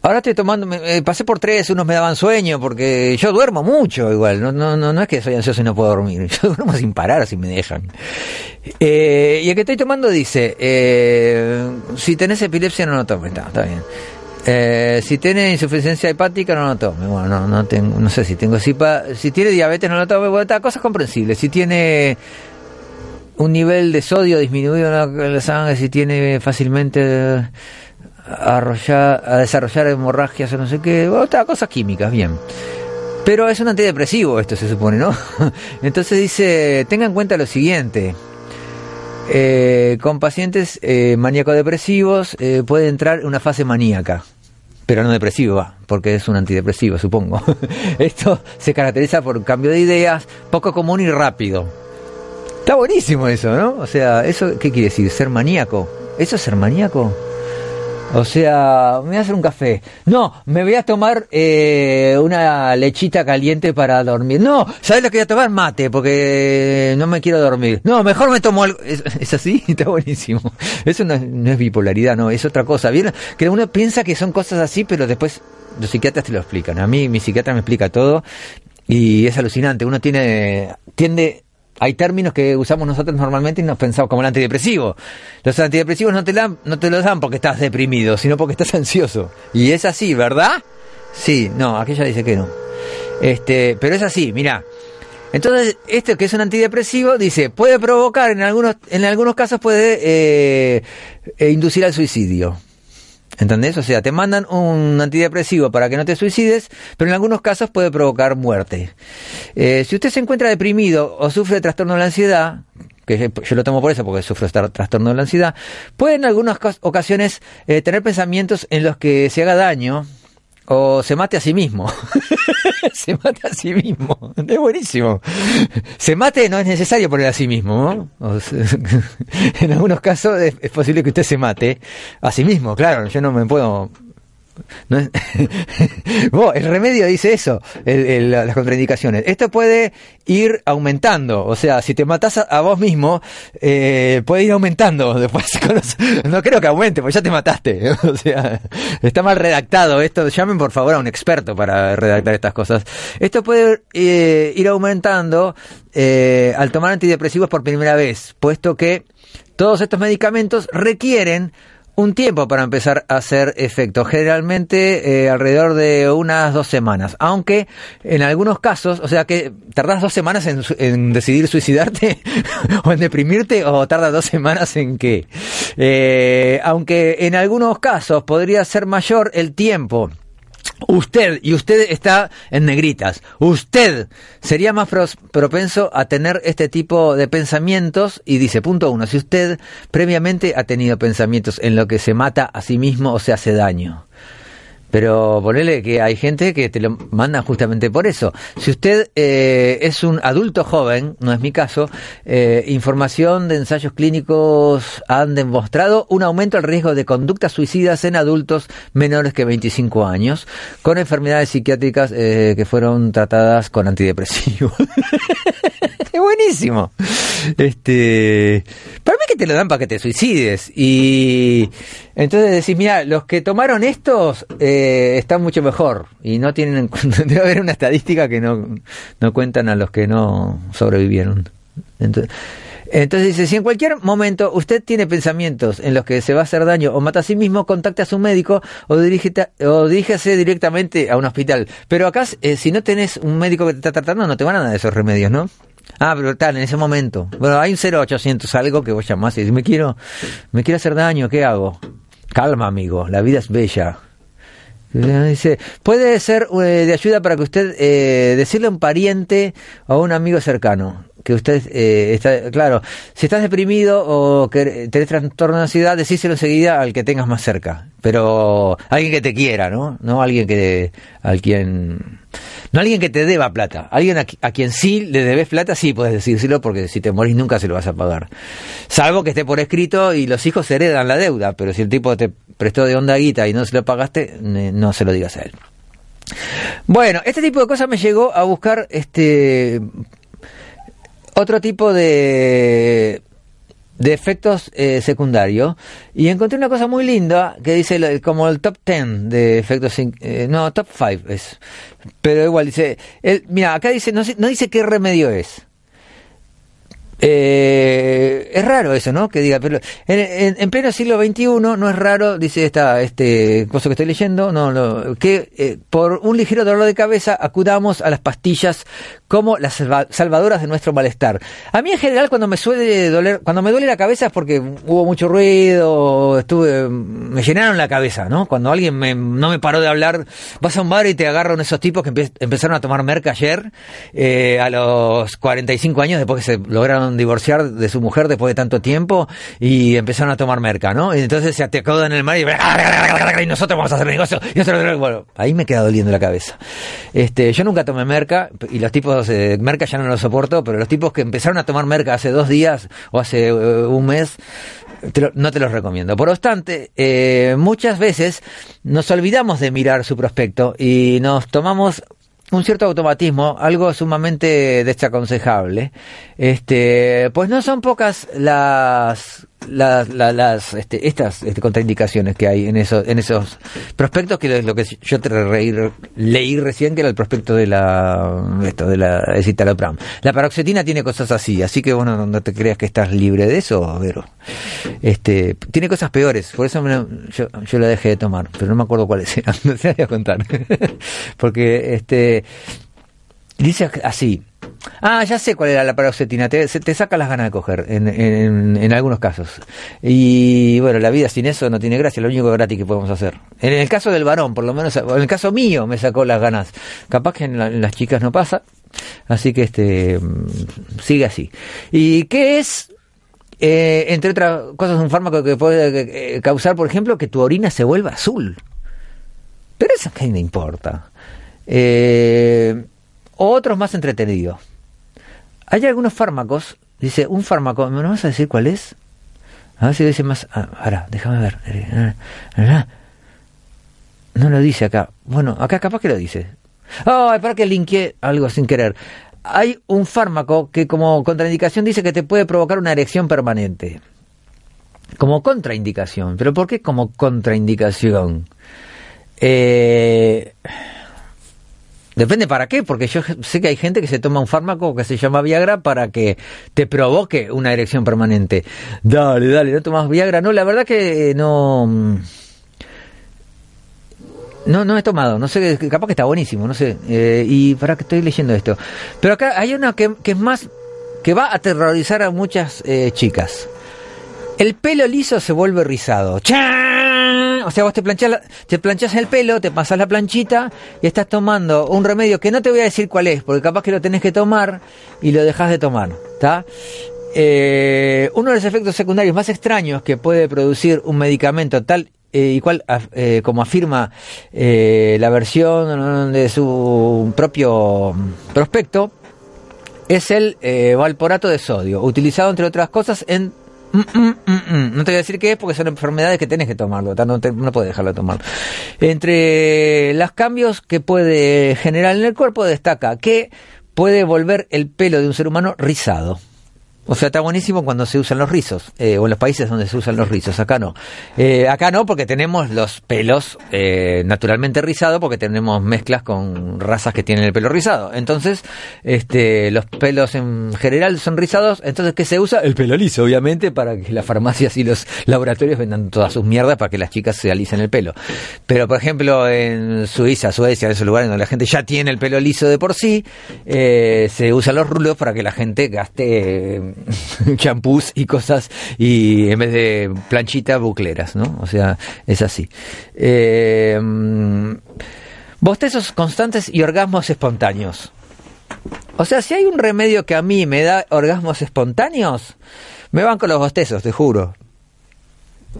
ahora estoy tomando, me- eh, pasé por tres, unos me daban sueño porque yo duermo mucho igual, no, no, no, no es que soy ansioso y no puedo dormir, yo duermo sin parar así me dejan. Eh, y el que estoy tomando dice, eh, si tenés epilepsia no lo tomes, está, está bien. Eh, si tiene insuficiencia hepática no lo tome. Bueno, no, no tengo, no sé si tengo sipa, si tiene diabetes no lo tome. Bueno, está, cosas comprensibles. Si tiene un nivel de sodio disminuido en la sangre, si tiene fácilmente a, arrollar, a desarrollar hemorragias o no sé qué, está, cosas químicas, bien. Pero es un antidepresivo esto se supone, ¿no? Entonces dice, tenga en cuenta lo siguiente. Eh, con pacientes eh, maníaco-depresivos eh, puede entrar una fase maníaca, pero no depresiva, porque es un antidepresivo, supongo. Esto se caracteriza por cambio de ideas, poco común y rápido. Está buenísimo eso, ¿no? O sea, ¿eso qué quiere decir? ¿Ser maníaco? ¿Eso es ser maníaco? O sea, me voy a hacer un café. No, me voy a tomar eh, una lechita caliente para dormir. No, ¿sabes lo que voy a tomar? Mate, porque no me quiero dormir. No, mejor me tomo algo. ¿Es, así? Está buenísimo. Eso no es, no es bipolaridad, no, es otra cosa. ¿Vieron? Que uno piensa que son cosas así, pero después los psiquiatras te lo explican. A mí mi psiquiatra me explica todo y es alucinante. Uno tiene tiende hay términos que usamos nosotros normalmente y nos pensamos como el antidepresivo. Los antidepresivos no te, dan, no te los dan porque estás deprimido, sino porque estás ansioso. Y es así, ¿verdad? Sí, no, aquella dice que no. Este, pero es así, mira. Entonces, este que es un antidepresivo, dice, puede provocar, en algunos, en algunos casos puede eh, eh, inducir al suicidio. ¿Entendés? O sea, te mandan un antidepresivo para que no te suicides, pero en algunos casos puede provocar muerte. Eh, si usted se encuentra deprimido o sufre de trastorno de la ansiedad, que yo, lo tomo por eso, porque sufro de trastorno de la ansiedad, puede en algunas ocasiones eh, tener pensamientos en los que se haga daño o se mate a sí mismo. se mata a sí mismo. Es buenísimo. Se mate no es necesario poner a sí mismo. ¿no? O en algunos casos es, posible que usted se mate a sí mismo. Claro, yo no me puedo... No es... oh, el remedio dice eso, las contraindicaciones. Esto puede ir aumentando, o sea, si te matas a, a vos mismo, eh, puede ir aumentando después. No creo que aumente, porque ya te mataste. O sea, está mal redactado esto. Llamen por favor a un experto para redactar estas cosas. Esto puede eh, ir aumentando eh, al tomar antidepresivos por primera vez, puesto que todos estos medicamentos requieren un tiempo para empezar a hacer efecto, generalmente eh, alrededor de unas dos semanas, aunque en algunos casos, o sea que tardas dos semanas en, en decidir suicidarte o en deprimirte o tardas dos semanas en qué, eh, aunque en algunos casos podría ser mayor el tiempo Usted, y usted está en negritas, usted sería más propenso a tener este tipo de pensamientos y dice, punto uno, si usted previamente ha tenido pensamientos en lo que se mata a sí mismo o se hace daño. Pero ponele que hay gente que te lo manda justamente por eso. Si usted eh, es un adulto joven, no es mi caso, eh, información de ensayos clínicos han demostrado un aumento al riesgo de conductas suicidas en adultos menores que 25 años, con enfermedades psiquiátricas eh, que fueron tratadas con antidepresivos. es buenísimo. Este, para mí que te lo dan para que te suicides. Y entonces decís, mira, los que tomaron estos eh, están mucho mejor. Y no tienen, debe haber una estadística que no, no cuentan a los que no sobrevivieron. Entonces, Entonces dice, si en cualquier momento usted tiene pensamientos en los que se va a hacer daño o mata a sí mismo, contacte a su médico o, dirígete- o diríjase directamente a un hospital. Pero acá, eh, si no tenés un médico que te está tratando, no te van a dar esos remedios, ¿no? Ah, pero tal, en ese momento. Bueno, hay un 0800 algo que vos llamás y decís, me quiero, me quiero hacer daño, ¿qué hago? Calma, amigo, la vida es bella. Dice, puede ser eh, de ayuda para que usted eh, decirle a un pariente o a un amigo cercano que usted eh, está, claro, si estás deprimido o que tenés trastorno de ansiedad, decíselo enseguida al que tengas más cerca, pero alguien que te quiera, ¿no? No alguien que, al quien, no alguien que te deba plata, alguien a, a quien sí le debes plata, sí puedes decírselo porque si te morís nunca se lo vas a pagar. Salvo que esté por escrito y los hijos heredan la deuda, pero si el tipo te prestó de onda guita y no se lo pagaste, no se lo digas a él. Bueno, este tipo de cosas me llegó a buscar este otro tipo de de efectos eh, secundarios y encontré una cosa muy linda que dice como el top 10 de efectos eh, no top 5 es. Pero igual dice el, mira acá dice no, no dice qué remedio es eh, es raro eso, ¿no? Que diga, pero en, en- en pleno siglo XXI no es raro, dice esta este cosa que estoy leyendo, no, no, que eh, por un ligero dolor de cabeza acudamos a las pastillas como las salva- salvadoras de nuestro malestar. A mí en general cuando me suele doler, cuando me duele la cabeza es porque hubo mucho ruido, estuve, me llenaron la cabeza, ¿no? Cuando alguien me- no me paró de hablar, vas a un bar y te agarran esos tipos que empe- empezaron a tomar merca ayer, eh, a los 45 años después que se lograron divorciar de su mujer después de tanto tiempo y empezaron a tomar merca, ¿no? Y entonces se acodan en el mar y, nosotros vamos a hacer negocio. Y nosotros- bueno, ahí me queda doliendo la cabeza. Este, yo nunca tomé merca y los tipos de merca ya no los soporto, pero los tipos que empezaron a tomar merca hace dos días o hace eh, un mes, lo- no te los recomiendo. Por obstante, eh, muchas veces nos olvidamos de mirar su prospecto y nos tomamos un cierto automatismo, algo sumamente desaconsejable. Este, pues no son pocas las las, la- las este, estas este, contraindicaciones que hay en esos en esos prospectos que es lo que yo te reí- leí recién que era el prospecto de la esto de la de citalopram. La paroxetina tiene cosas así, así que bueno, no te creas que estás libre de eso, Vero. Este, tiene cosas peores, por eso me yo, yo la dejé de tomar, pero no me acuerdo cuáles eran, no te voy a contar. Porque este dice así. Ah, ya sé cuál era la paroxetina. Te, te saca las ganas de coger en, en, en algunos casos. Y bueno, la vida sin eso no tiene gracia. Lo único gratis que podemos hacer. En el caso del varón, por lo menos, en el caso mío, me sacó las ganas. Capaz que en, la- en las chicas no pasa. Así que este mm, sigue así. ¿Y qué es? Eh, entre otras cosas, un fármaco que puede eh, causar, por ejemplo, que tu orina se vuelva azul. Pero eso qué me importa. Eh, otros más entretenidos. Hay algunos fármacos, dice, un fármaco, ¿me vas a decir cuál es? A ver si dice más. Ah, ahora, déjame ver. No lo dice acá. Bueno, acá capaz que lo dice. Ay, para que linké algo sin querer. Hay un fármaco que como contraindicación dice que te puede provocar una erección permanente. Como contraindicación. ¿Pero por qué como contraindicación? Eh, Depende para qué, porque yo sé que hay gente que se toma un fármaco que se llama Viagra para que te provoque una erección permanente. Dale, dale, no tomas Viagra. No, la verdad que eh, no. mm, No, no he tomado, no sé, capaz que está buenísimo, no sé. Eh, y para que estoy leyendo esto. Pero acá hay una que, es más. que va a aterrorizar a muchas eh, chicas. El pelo liso se vuelve rizado. ¡Chan! O sea, vos te planchás, la- te planchás el pelo, te pasás la planchita y estás tomando un remedio que no te voy a decir cuál es, porque capaz que lo tenés que tomar y lo dejás de tomar. Eh, uno de los efectos secundarios más extraños que puede producir un medicamento tal eh, y cual af- eh, como afirma eh, la versión de su propio prospecto es el eh, valporato de sodio, utilizado entre otras cosas en Mm, mm. No te voy a decir qué es porque son enfermedades que tenés que tomarlo, no, te- no puedes dejarlo de tomar. Entre los cambios que puede generar en el cuerpo destaca que puede volver el pelo de un ser humano rizado. O sea, está buenísimo cuando se usan los rizos, eh, o en los países donde se usan los rizos, acá no. Eh, acá no, porque tenemos los pelos eh, naturalmente rizados, porque tenemos mezclas con razas que tienen el pelo rizado. Entonces, este, los pelos en general son rizados, entonces, ¿qué se usa? El pelo liso, obviamente, para que las farmacias y los laboratorios vendan todas sus mierdas para que las chicas se alisen el pelo. Pero, por ejemplo, en Suiza, Suecia, en esos lugares donde la gente ya tiene el pelo liso de por sí, eh, se usan los rulos para que la gente gaste champús y cosas y en vez de planchita, bucleras, ¿no? O sea, es así. Eh, bostezos constantes y orgasmos espontáneos. O sea, si hay un remedio que a mí me da orgasmos espontáneos, me van con los bostezos, te juro.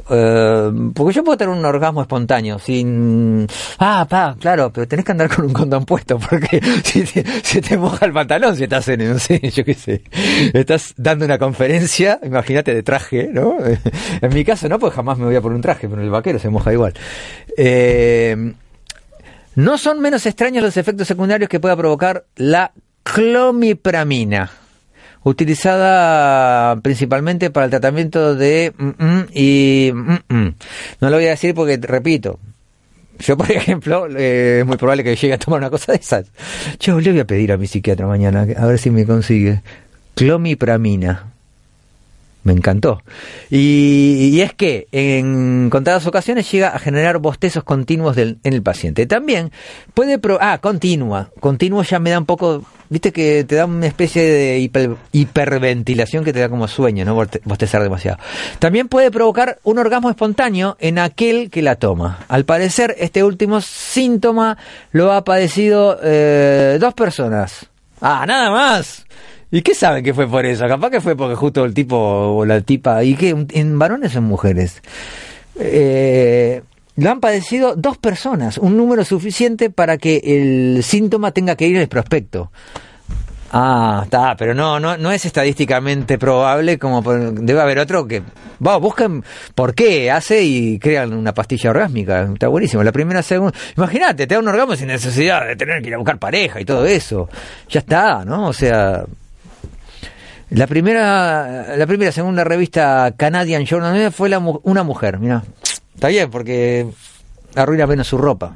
Eh, porque yo puedo tener un orgasmo espontáneo sin... Ah, pa, claro, pero tenés que andar con un condón puesto porque si te, se te moja el pantalón si estás en, no sé, yo qué sé, estás dando una conferencia, imagínate de traje, ¿no? En mi caso no, pues jamás me voy a poner un traje, pero el vaquero se moja igual. Eh, no son menos extraños los efectos secundarios que pueda provocar la clomipramina utilizada principalmente para el tratamiento de mm, mm, y mm, mm. no lo voy a decir porque repito yo por ejemplo eh, es muy probable que llegue a tomar una cosa de esas yo le voy a pedir a mi psiquiatra mañana a ver si me consigue clomipramina me encantó. Y, es que en contadas ocasiones llega a generar bostezos continuos del, en el paciente. También puede... Pro, ah, continua. Continuo ya me da un poco... Viste que te da una especie de hiper, hiperventilación que te da como sueño, ¿no? Bostezar demasiado. También puede provocar un orgasmo espontáneo en aquel que la toma. Al parecer, este último síntoma lo ha padecido eh, dos personas. Ah, nada más. ¿Y qué saben que fue por eso? Capaz que fue porque justo el tipo o la tipa. ¿Y qué? ¿En varones o en mujeres? Eh, lo han padecido dos personas, un número suficiente para que el síntoma tenga que ir el prospecto. Ah, está, pero no, no, no es estadísticamente probable como por, debe haber otro que, va, busquen por qué hace y crean una pastilla orgásmica, está buenísimo. La primera, segunda, imagínate, te da un orgasmo sin necesidad de tener que ir a buscar pareja y todo eso, ya está, ¿no? O sea, la primera, la primera, segunda revista Canadian Journal fue la, una mujer, mira, está bien porque arruina menos su ropa.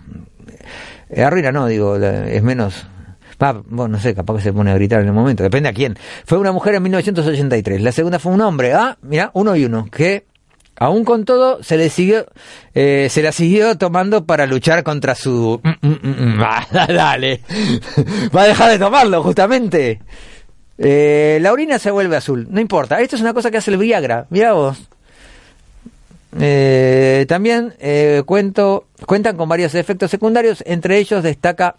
Eh, arruina no, digo, es menos. Ah, bueno, no sé, capaz que se pone a gritar en el momento, depende a quién. Fue una mujer en 1983, la segunda fue un hombre, ah, mira, uno y uno, que aún con todo se le siguió, eh, se la siguió tomando para luchar contra su... Ah, dale, va a dejar de tomarlo justamente. Eh, la orina se vuelve azul, no importa. Esto es una cosa que hace el Viagra, mira vos. Eh, también eh, cuento, cuentan con varios efectos secundarios, entre ellos destaca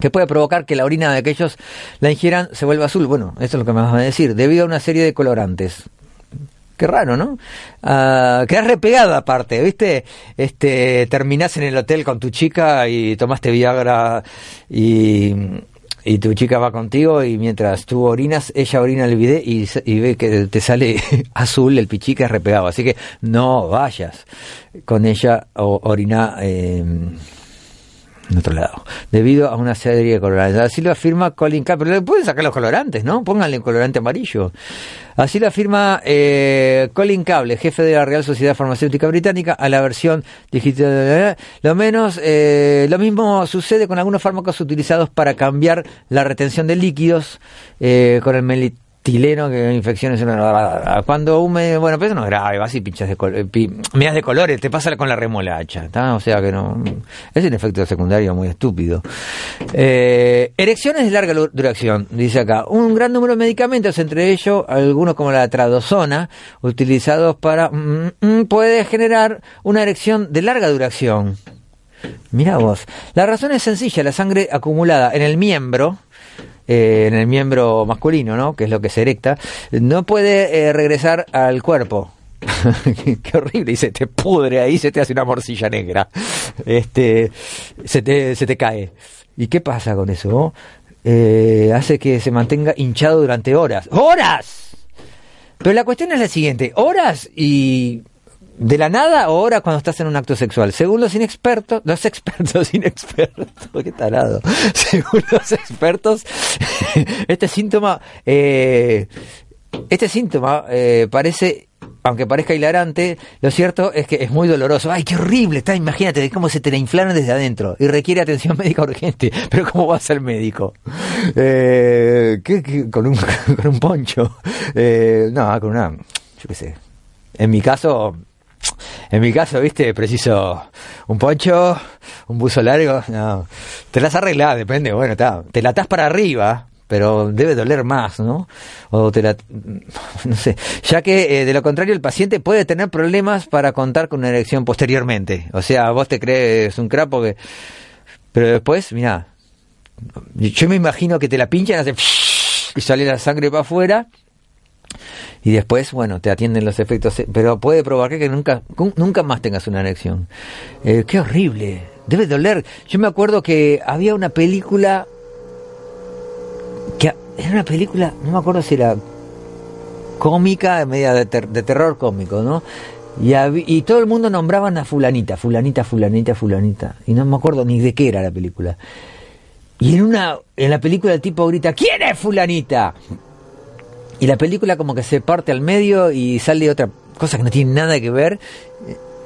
que puede provocar que la orina de aquellos la ingieran se vuelva azul. Bueno, eso es lo que me vas a decir, debido a una serie de colorantes. Qué raro, ¿no? Uh, quedás repegado aparte, ¿viste? Este, terminás en el hotel con tu chica y tomaste Viagra y y tu chica va contigo y mientras tú orinas, ella orina el bidet y, y ve que te sale azul el pichica repegado. Así que no vayas con ella o orina eh, en otro lado, debido a una serie de colorantes. Así lo afirma Colin K. Pero le pueden sacar los colorantes, ¿no? Pónganle un colorante amarillo. Así lo afirma eh, Colin Cable, jefe de la Real Sociedad Farmacéutica Británica, a la versión digital. Lo menos, eh, lo mismo sucede con algunos fármacos utilizados para cambiar la retención de líquidos, eh, con el chileno que infecciones cuando un bueno pero eso no es grave vas y pinchas de miras de colores te pasa con la remolacha o sea que no es un efecto secundario muy estúpido. Eh, erecciones de larga duración dice acá. Un gran número de medicamentos entre ellos algunos como la tradozona utilizados para mm, mm, puede generar una erección de larga duración. Mira vos. La razón es sencilla la sangre acumulada en el miembro eh, en el miembro masculino, ¿no? que es lo que se erecta, no puede eh, regresar al cuerpo. Qué horrible, y se te pudre ahí, se te hace una morcilla negra, este, se te, se te cae. ¿Y qué pasa con eso? Eh, hace que se mantenga hinchado durante horas. ¡Horas! Pero la cuestión es la siguiente, horas y de la nada o ahora cuando estás en un acto sexual. Según los inexpertos, los expertos inexpertos, qué tarado. Según los expertos, este síntoma eh, este síntoma eh, parece, aunque parezca hilarante, lo cierto es que es muy doloroso. ¡Ay, qué horrible! Está, imagínate cómo se te la inflaron desde adentro y requiere atención médica urgente. Pero ¿cómo va a ser médico? Eh, ¿qué- qué? Con, un, con un poncho. Eh, no, con una... Yo qué sé. En mi caso, en mi caso, viste, preciso un poncho, un buzo largo, no. Te las arreglás, depende, bueno, está. Te la atás para arriba, pero debe doler más, ¿no? O te la, no sé, ya que eh, de lo contrario el paciente puede tener problemas para contar con una erección posteriormente. O sea, vos te crees un crapo que, pero después, mira, yo me imagino que te la pinchan, hace y sale la sangre para afuera y después, bueno, te atienden los efectos, eh, pero puede provocar que nunca, nunca más tengas una erección. Eh, qué horrible, debe doler. Yo me acuerdo que había una película, que era una película, no me acuerdo si era cómica, media de, ter- de terror cómico, ¿no? Y, y todo el mundo nombraban a fulanita, fulanita, fulanita, fulanita. Y no me acuerdo ni de qué era la película. Y en una, en la película el tipo grita, ¿quién es fulanita? Y la película como que se parte al medio y sale otra cosa que no tiene nada que ver.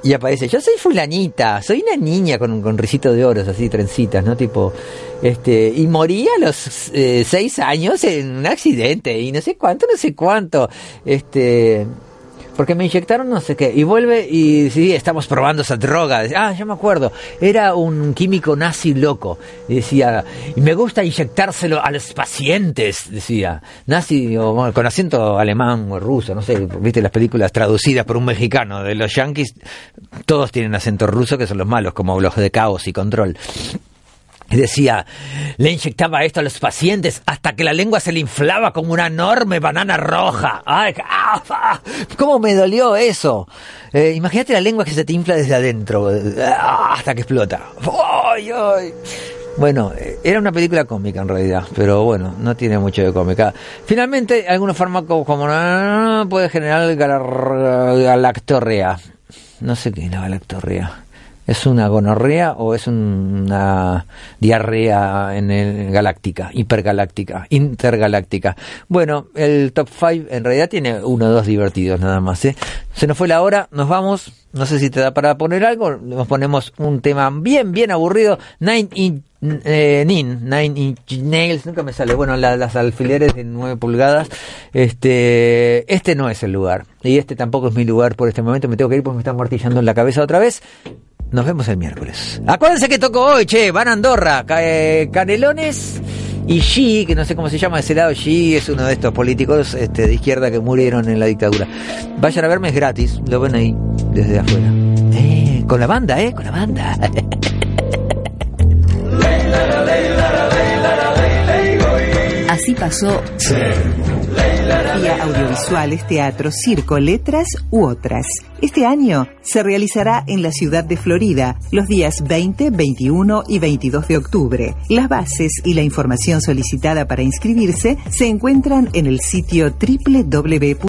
Y aparece, yo soy fulanita, soy una niña con, con risito de oros, así, trencitas, ¿no? Tipo, este, y morí a los eh, seis años en un accidente, y no sé cuánto, no sé cuánto, este, porque me inyectaron no sé qué, y vuelve y sí, estamos probando esa droga, ah, yo me acuerdo, era un químico nazi loco, y decía, me gusta inyectárselo a los pacientes, decía, nazi, o, con acento alemán o ruso, no sé, viste las películas traducidas por un mexicano de los yankees, todos tienen acento ruso, que son los malos, como los de caos y control. Decía, le inyectaba esto a los pacientes hasta que la lengua se le inflaba como una enorme banana roja. ¡Ay! ¿Cómo me dolió eso? Eh, imagínate la lengua que se te infla desde adentro, ah, hasta que explota. ¡Ay, ay! Bueno, eh, era una película cómica en realidad, pero bueno, no tiene mucho de cómica. Finalmente, algunos fármacos como puede generar gal- galactorrea. No sé qué es la galactorrea. ¿Es una gonorrea o es una diarrea en el galáctica, hipergaláctica, intergaláctica? Bueno, el top 5 en realidad tiene uno o dos divertidos nada más. ¿eh? Se nos fue la hora, nos vamos. No sé si te da para poner algo. Nos ponemos un tema bien, bien aburrido. Nine Inch eh, Nin, Nine Inch Nails, nunca me sale. Bueno, la- las alfileres de 9 pulgadas. Este, este no es el lugar. Y este tampoco es mi lugar por este momento. Me tengo que ir porque me están martillando en la cabeza otra vez. Nos vemos el miércoles. Acuérdense que tocó hoy, che, van a Andorra, eh, Canelones y Xi, que no sé cómo se llama ese lado, Xi es uno de estos políticos este, de izquierda que murieron en la dictadura. Vayan a verme, es gratis, lo ven ahí, desde afuera. Eh, con la banda, eh, con la banda. Así pasó Audiovisuales, teatro, circo, letras u otras. Este año se realizará en la ciudad de Florida los días 20, 21 y 22 de octubre. Las bases y la información solicitada para inscribirse se encuentran en el sitio www